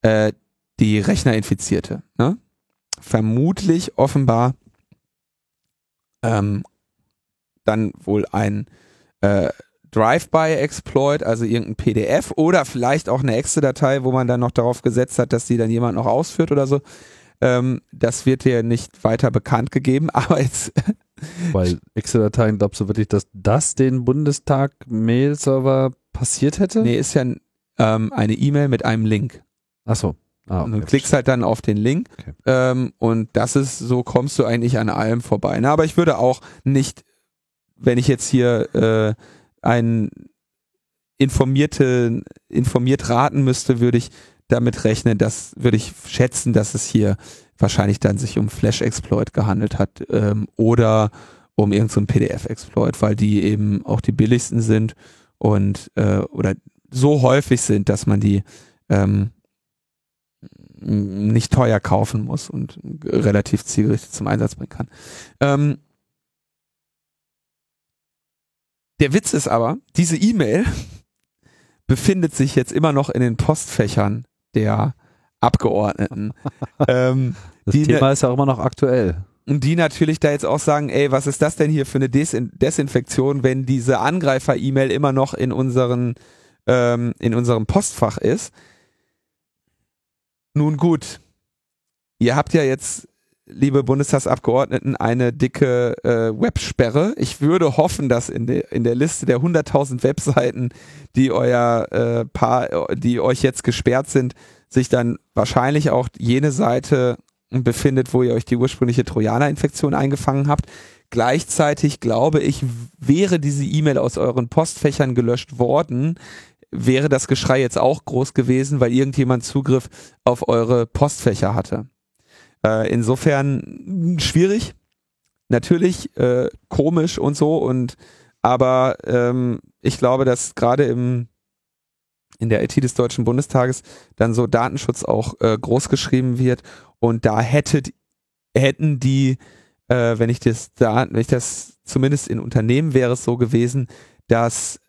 äh, die Rechner infizierte. Ne? Vermutlich offenbar ähm, dann wohl ein äh, Drive-by-Exploit, also irgendein PDF oder vielleicht auch eine Excel-Datei, wo man dann noch darauf gesetzt hat, dass die dann jemand noch ausführt oder so. Ähm, das wird dir nicht weiter bekannt gegeben, aber jetzt. Weil Excel-Dateien, glaubst du wirklich, dass das den Bundestag-Mail-Server passiert hätte? Nee, ist ja ähm, eine E-Mail mit einem Link. Ach so. Ah, okay. Und du klickst halt dann auf den Link okay. ähm, und das ist, so kommst du eigentlich an allem vorbei. Na, aber ich würde auch nicht, wenn ich jetzt hier äh, ein informierte, informiert raten müsste, würde ich damit rechnen, dass würde ich schätzen, dass es hier wahrscheinlich dann sich um Flash-Exploit gehandelt hat ähm, oder um irgendeinen so PDF-Exploit, weil die eben auch die billigsten sind und äh, oder so häufig sind, dass man die ähm, nicht teuer kaufen muss und relativ zielgerichtet zum Einsatz bringen kann. Ähm, der Witz ist aber, diese E-Mail befindet sich jetzt immer noch in den Postfächern der Abgeordneten. ähm, das Thema ne, ist ja auch immer noch aktuell. Und die natürlich da jetzt auch sagen, ey, was ist das denn hier für eine Desin Desinfektion, wenn diese Angreifer-E-Mail immer noch in unseren ähm, in unserem Postfach ist. Nun gut, ihr habt ja jetzt, liebe Bundestagsabgeordneten, eine dicke äh, Websperre. Ich würde hoffen, dass in, de, in der Liste der 100.000 Webseiten, die euer äh, Paar, die euch jetzt gesperrt sind, sich dann wahrscheinlich auch jene Seite befindet, wo ihr euch die ursprüngliche Trojaner-Infektion eingefangen habt. Gleichzeitig glaube ich, wäre diese E-Mail aus euren Postfächern gelöscht worden, wäre das Geschrei jetzt auch groß gewesen, weil irgendjemand Zugriff auf eure Postfächer hatte. Äh, insofern schwierig, natürlich äh, komisch und so und aber ähm, ich glaube, dass gerade im in der IT des Deutschen Bundestages dann so Datenschutz auch äh, groß geschrieben wird und da hättet, hätten die, äh, wenn ich das da, wenn ich das zumindest in Unternehmen wäre es so gewesen, dass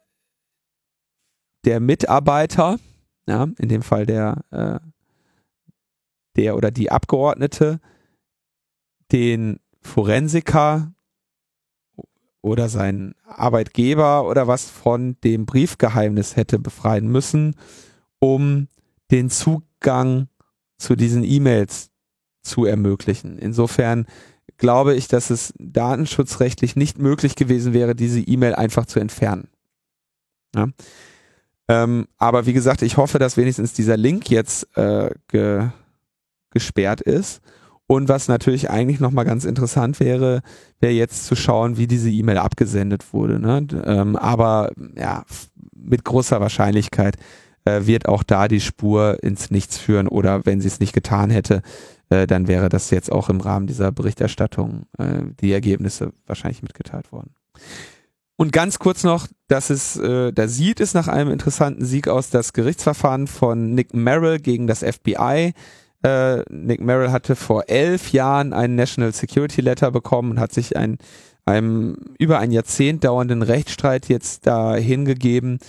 der Mitarbeiter, ja, in dem Fall der, äh, der oder die Abgeordnete, den Forensiker oder seinen Arbeitgeber oder was von dem Briefgeheimnis hätte befreien müssen, um den Zugang zu diesen E-Mails zu ermöglichen. Insofern glaube ich, dass es datenschutzrechtlich nicht möglich gewesen wäre, diese E-Mail einfach zu entfernen. Ja? Ähm, aber wie gesagt, ich hoffe, dass wenigstens dieser Link jetzt äh, ge gesperrt ist und was natürlich eigentlich nochmal ganz interessant wäre, wäre jetzt zu schauen, wie diese E-Mail abgesendet wurde. Ne? Ähm, aber ja, mit großer Wahrscheinlichkeit äh, wird auch da die Spur ins Nichts führen oder wenn sie es nicht getan hätte, äh, dann wäre das jetzt auch im Rahmen dieser Berichterstattung äh, die Ergebnisse wahrscheinlich mitgeteilt worden. Und ganz kurz noch, dass es, äh, da sieht es nach einem interessanten Sieg aus, das Gerichtsverfahren von Nick Merrill gegen das FBI äh, Nick Merrill hatte vor elf Jahren einen National Security Letter bekommen und hat sich ein, einem über ein Jahrzehnt dauernden Rechtsstreit jetzt da hingegeben.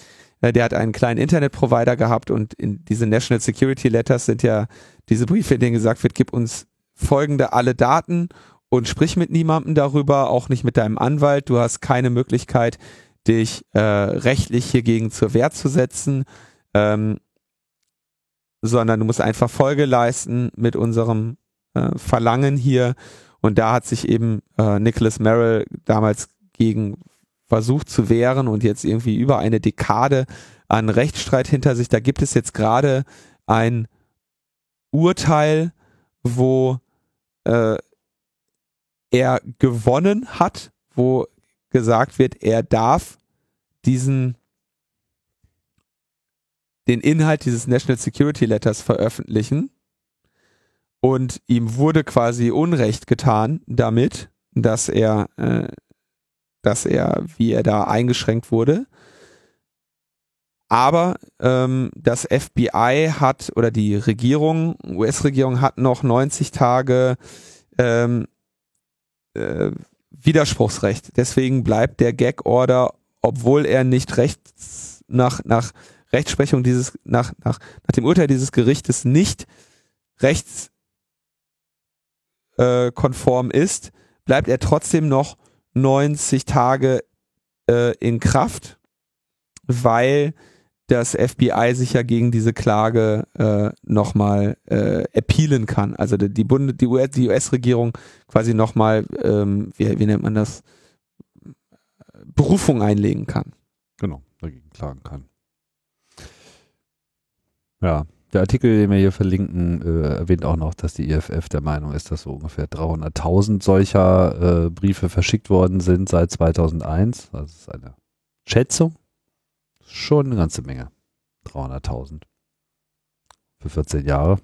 Äh, der hat einen kleinen Internetprovider gehabt und in diese National Security Letters sind ja diese Briefe, in denen gesagt wird, gib uns folgende alle Daten und sprich mit niemandem darüber, auch nicht mit deinem Anwalt. Du hast keine Möglichkeit, dich äh, rechtlich hiergegen zur Wehr zu setzen. Ähm, sondern du musst einfach Folge leisten mit unserem äh, Verlangen hier. Und da hat sich eben äh, Nicholas Merrill damals gegen versucht zu wehren und jetzt irgendwie über eine Dekade an Rechtsstreit hinter sich. Da gibt es jetzt gerade ein Urteil, wo äh, er gewonnen hat, wo gesagt wird, er darf diesen den Inhalt dieses National Security Letters veröffentlichen und ihm wurde quasi Unrecht getan damit, dass er, äh, dass er, wie er da eingeschränkt wurde. Aber ähm, das FBI hat oder die Regierung, US-Regierung hat noch 90 Tage ähm, äh, Widerspruchsrecht. Deswegen bleibt der Gag-Order, obwohl er nicht rechts nach, nach Rechtsprechung dieses, nach, nach, nach dem Urteil dieses Gerichtes nicht rechtskonform äh, ist, bleibt er trotzdem noch 90 Tage äh, in Kraft, weil das FBI sich ja gegen diese Klage äh, nochmal äh, appealen kann. Also die, Bund die US-Regierung quasi nochmal, ähm, wie, wie nennt man das, Berufung einlegen kann. Genau, dagegen klagen kann. Ja, der Artikel, den wir hier verlinken, äh, erwähnt auch noch, dass die IFF der Meinung ist, dass so ungefähr 300.000 solcher äh, Briefe verschickt worden sind seit 2001. Das ist eine Schätzung. Schon eine ganze Menge. 300.000. Für 14 Jahre.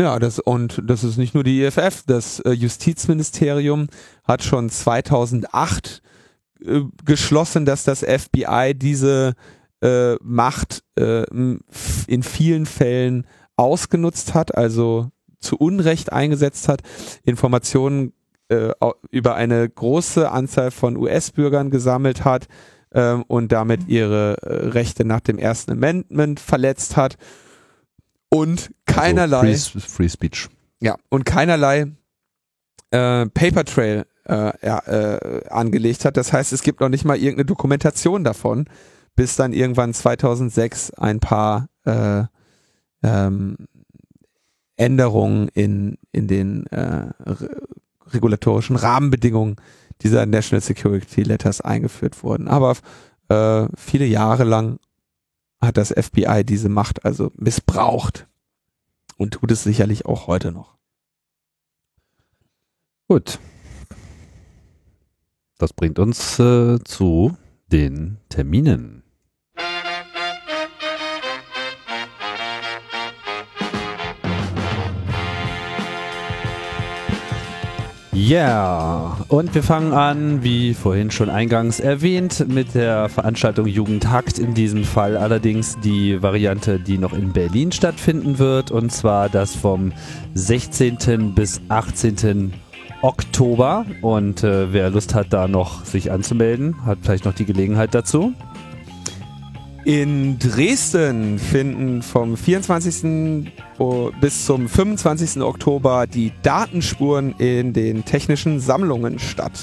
Ja, das, und das ist nicht nur die IFF, das äh, Justizministerium hat schon 2008 äh, geschlossen, dass das FBI diese äh, Macht äh, in vielen Fällen ausgenutzt hat, also zu Unrecht eingesetzt hat, Informationen äh, über eine große Anzahl von US-Bürgern gesammelt hat äh, und damit ihre äh, Rechte nach dem ersten Amendment verletzt hat und keinerlei also free, free, Speech. Ja, und keinerlei äh, Paper Trail äh, äh, angelegt hat. Das heißt, es gibt noch nicht mal irgendeine Dokumentation davon, bis dann irgendwann 2006 ein paar äh, ähm, Änderungen in, in den äh, regulatorischen Rahmenbedingungen dieser National Security Letters eingeführt wurden. Aber äh, viele Jahre lang hat das FBI diese Macht also missbraucht und tut es sicherlich auch heute noch. Gut. Das bringt uns äh, zu den Terminen. Yeah. und wir fangen an, wie vorhin schon eingangs erwähnt, mit der Veranstaltung Jugendhakt. In diesem Fall allerdings die Variante, die noch in Berlin stattfinden wird, und zwar das vom 16. bis 18. Oktober. Und äh, wer Lust hat, da noch sich anzumelden, hat vielleicht noch die Gelegenheit dazu. In Dresden finden vom 24. bis zum 25. Oktober die Datenspuren in den technischen Sammlungen statt.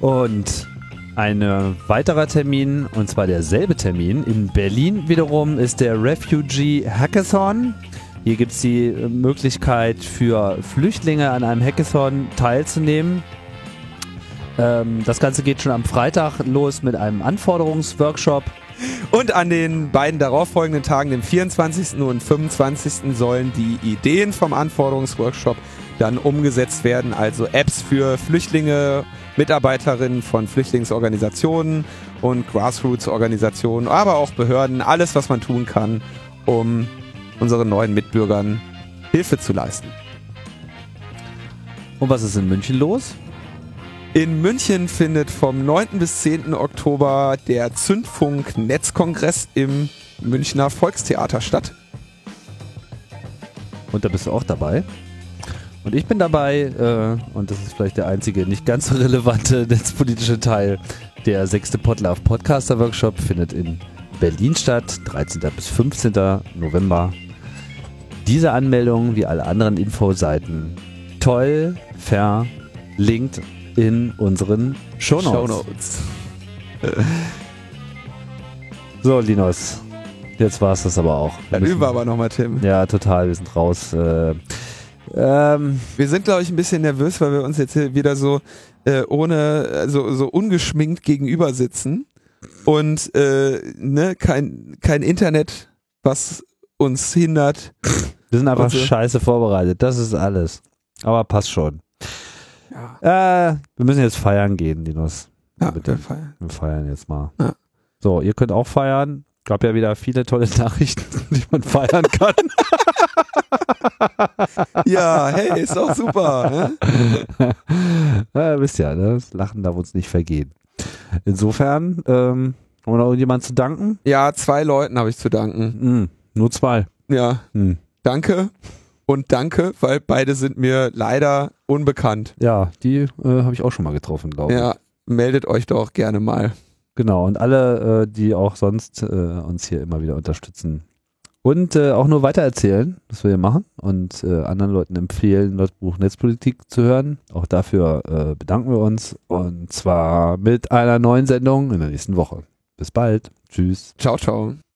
Und ein weiterer Termin, und zwar derselbe Termin, in Berlin wiederum ist der Refugee Hackathon. Hier gibt es die Möglichkeit für Flüchtlinge an einem Hackathon teilzunehmen. Ähm, das Ganze geht schon am Freitag los mit einem Anforderungsworkshop. Und an den beiden darauffolgenden Tagen, dem 24. und 25. sollen die Ideen vom Anforderungsworkshop dann umgesetzt werden, also Apps für Flüchtlinge, Mitarbeiterinnen von Flüchtlingsorganisationen und Grassroots-Organisationen, aber auch Behörden, alles, was man tun kann, um unseren neuen Mitbürgern Hilfe zu leisten. Und was ist in München los? In München findet vom 9. bis 10. Oktober der Zündfunk Netzkongress im Münchner Volkstheater statt. Und da bist du auch dabei. Und ich bin dabei, äh, und das ist vielleicht der einzige nicht ganz so relevante netzpolitische Teil. Der sechste Podlove Podcaster Workshop findet in Berlin statt, 13. bis 15. November. Diese Anmeldung, wie alle anderen Infoseiten, toll verlinkt in unseren Shownotes. Shownotes. so, Linus. Jetzt war es das aber auch. Dann üben wir aber nochmal, Tim. Ja, total. Wir sind raus. Äh, ähm, wir sind, glaube ich, ein bisschen nervös, weil wir uns jetzt hier wieder so äh, ohne, also so ungeschminkt gegenüber sitzen und äh, ne, kein, kein Internet, was uns hindert. Wir sind einfach so. scheiße vorbereitet. Das ist alles. Aber passt schon. Ja. Äh, wir müssen jetzt feiern gehen, Linus. Ja, bitte. Wir feiern. Wir feiern jetzt mal. Ja. So, ihr könnt auch feiern. Gab ja wieder viele tolle Nachrichten, die man feiern kann. ja, hey, ist doch super. Ne? ja, wisst ja, ne? das Lachen darf uns nicht vergehen. Insofern, ähm, haben wir noch irgendjemand zu danken? Ja, zwei Leuten habe ich zu danken. Mhm, nur zwei. Ja. Mhm. Danke und danke, weil beide sind mir leider unbekannt. Ja, die äh, habe ich auch schon mal getroffen, glaube ich. Ja, meldet euch doch gerne mal. Genau, und alle, äh, die auch sonst äh, uns hier immer wieder unterstützen. Und äh, auch nur weitererzählen, was wir hier machen und äh, anderen Leuten empfehlen, das Buch Netzpolitik zu hören. Auch dafür äh, bedanken wir uns und zwar mit einer neuen Sendung in der nächsten Woche. Bis bald. Tschüss. Ciao, ciao.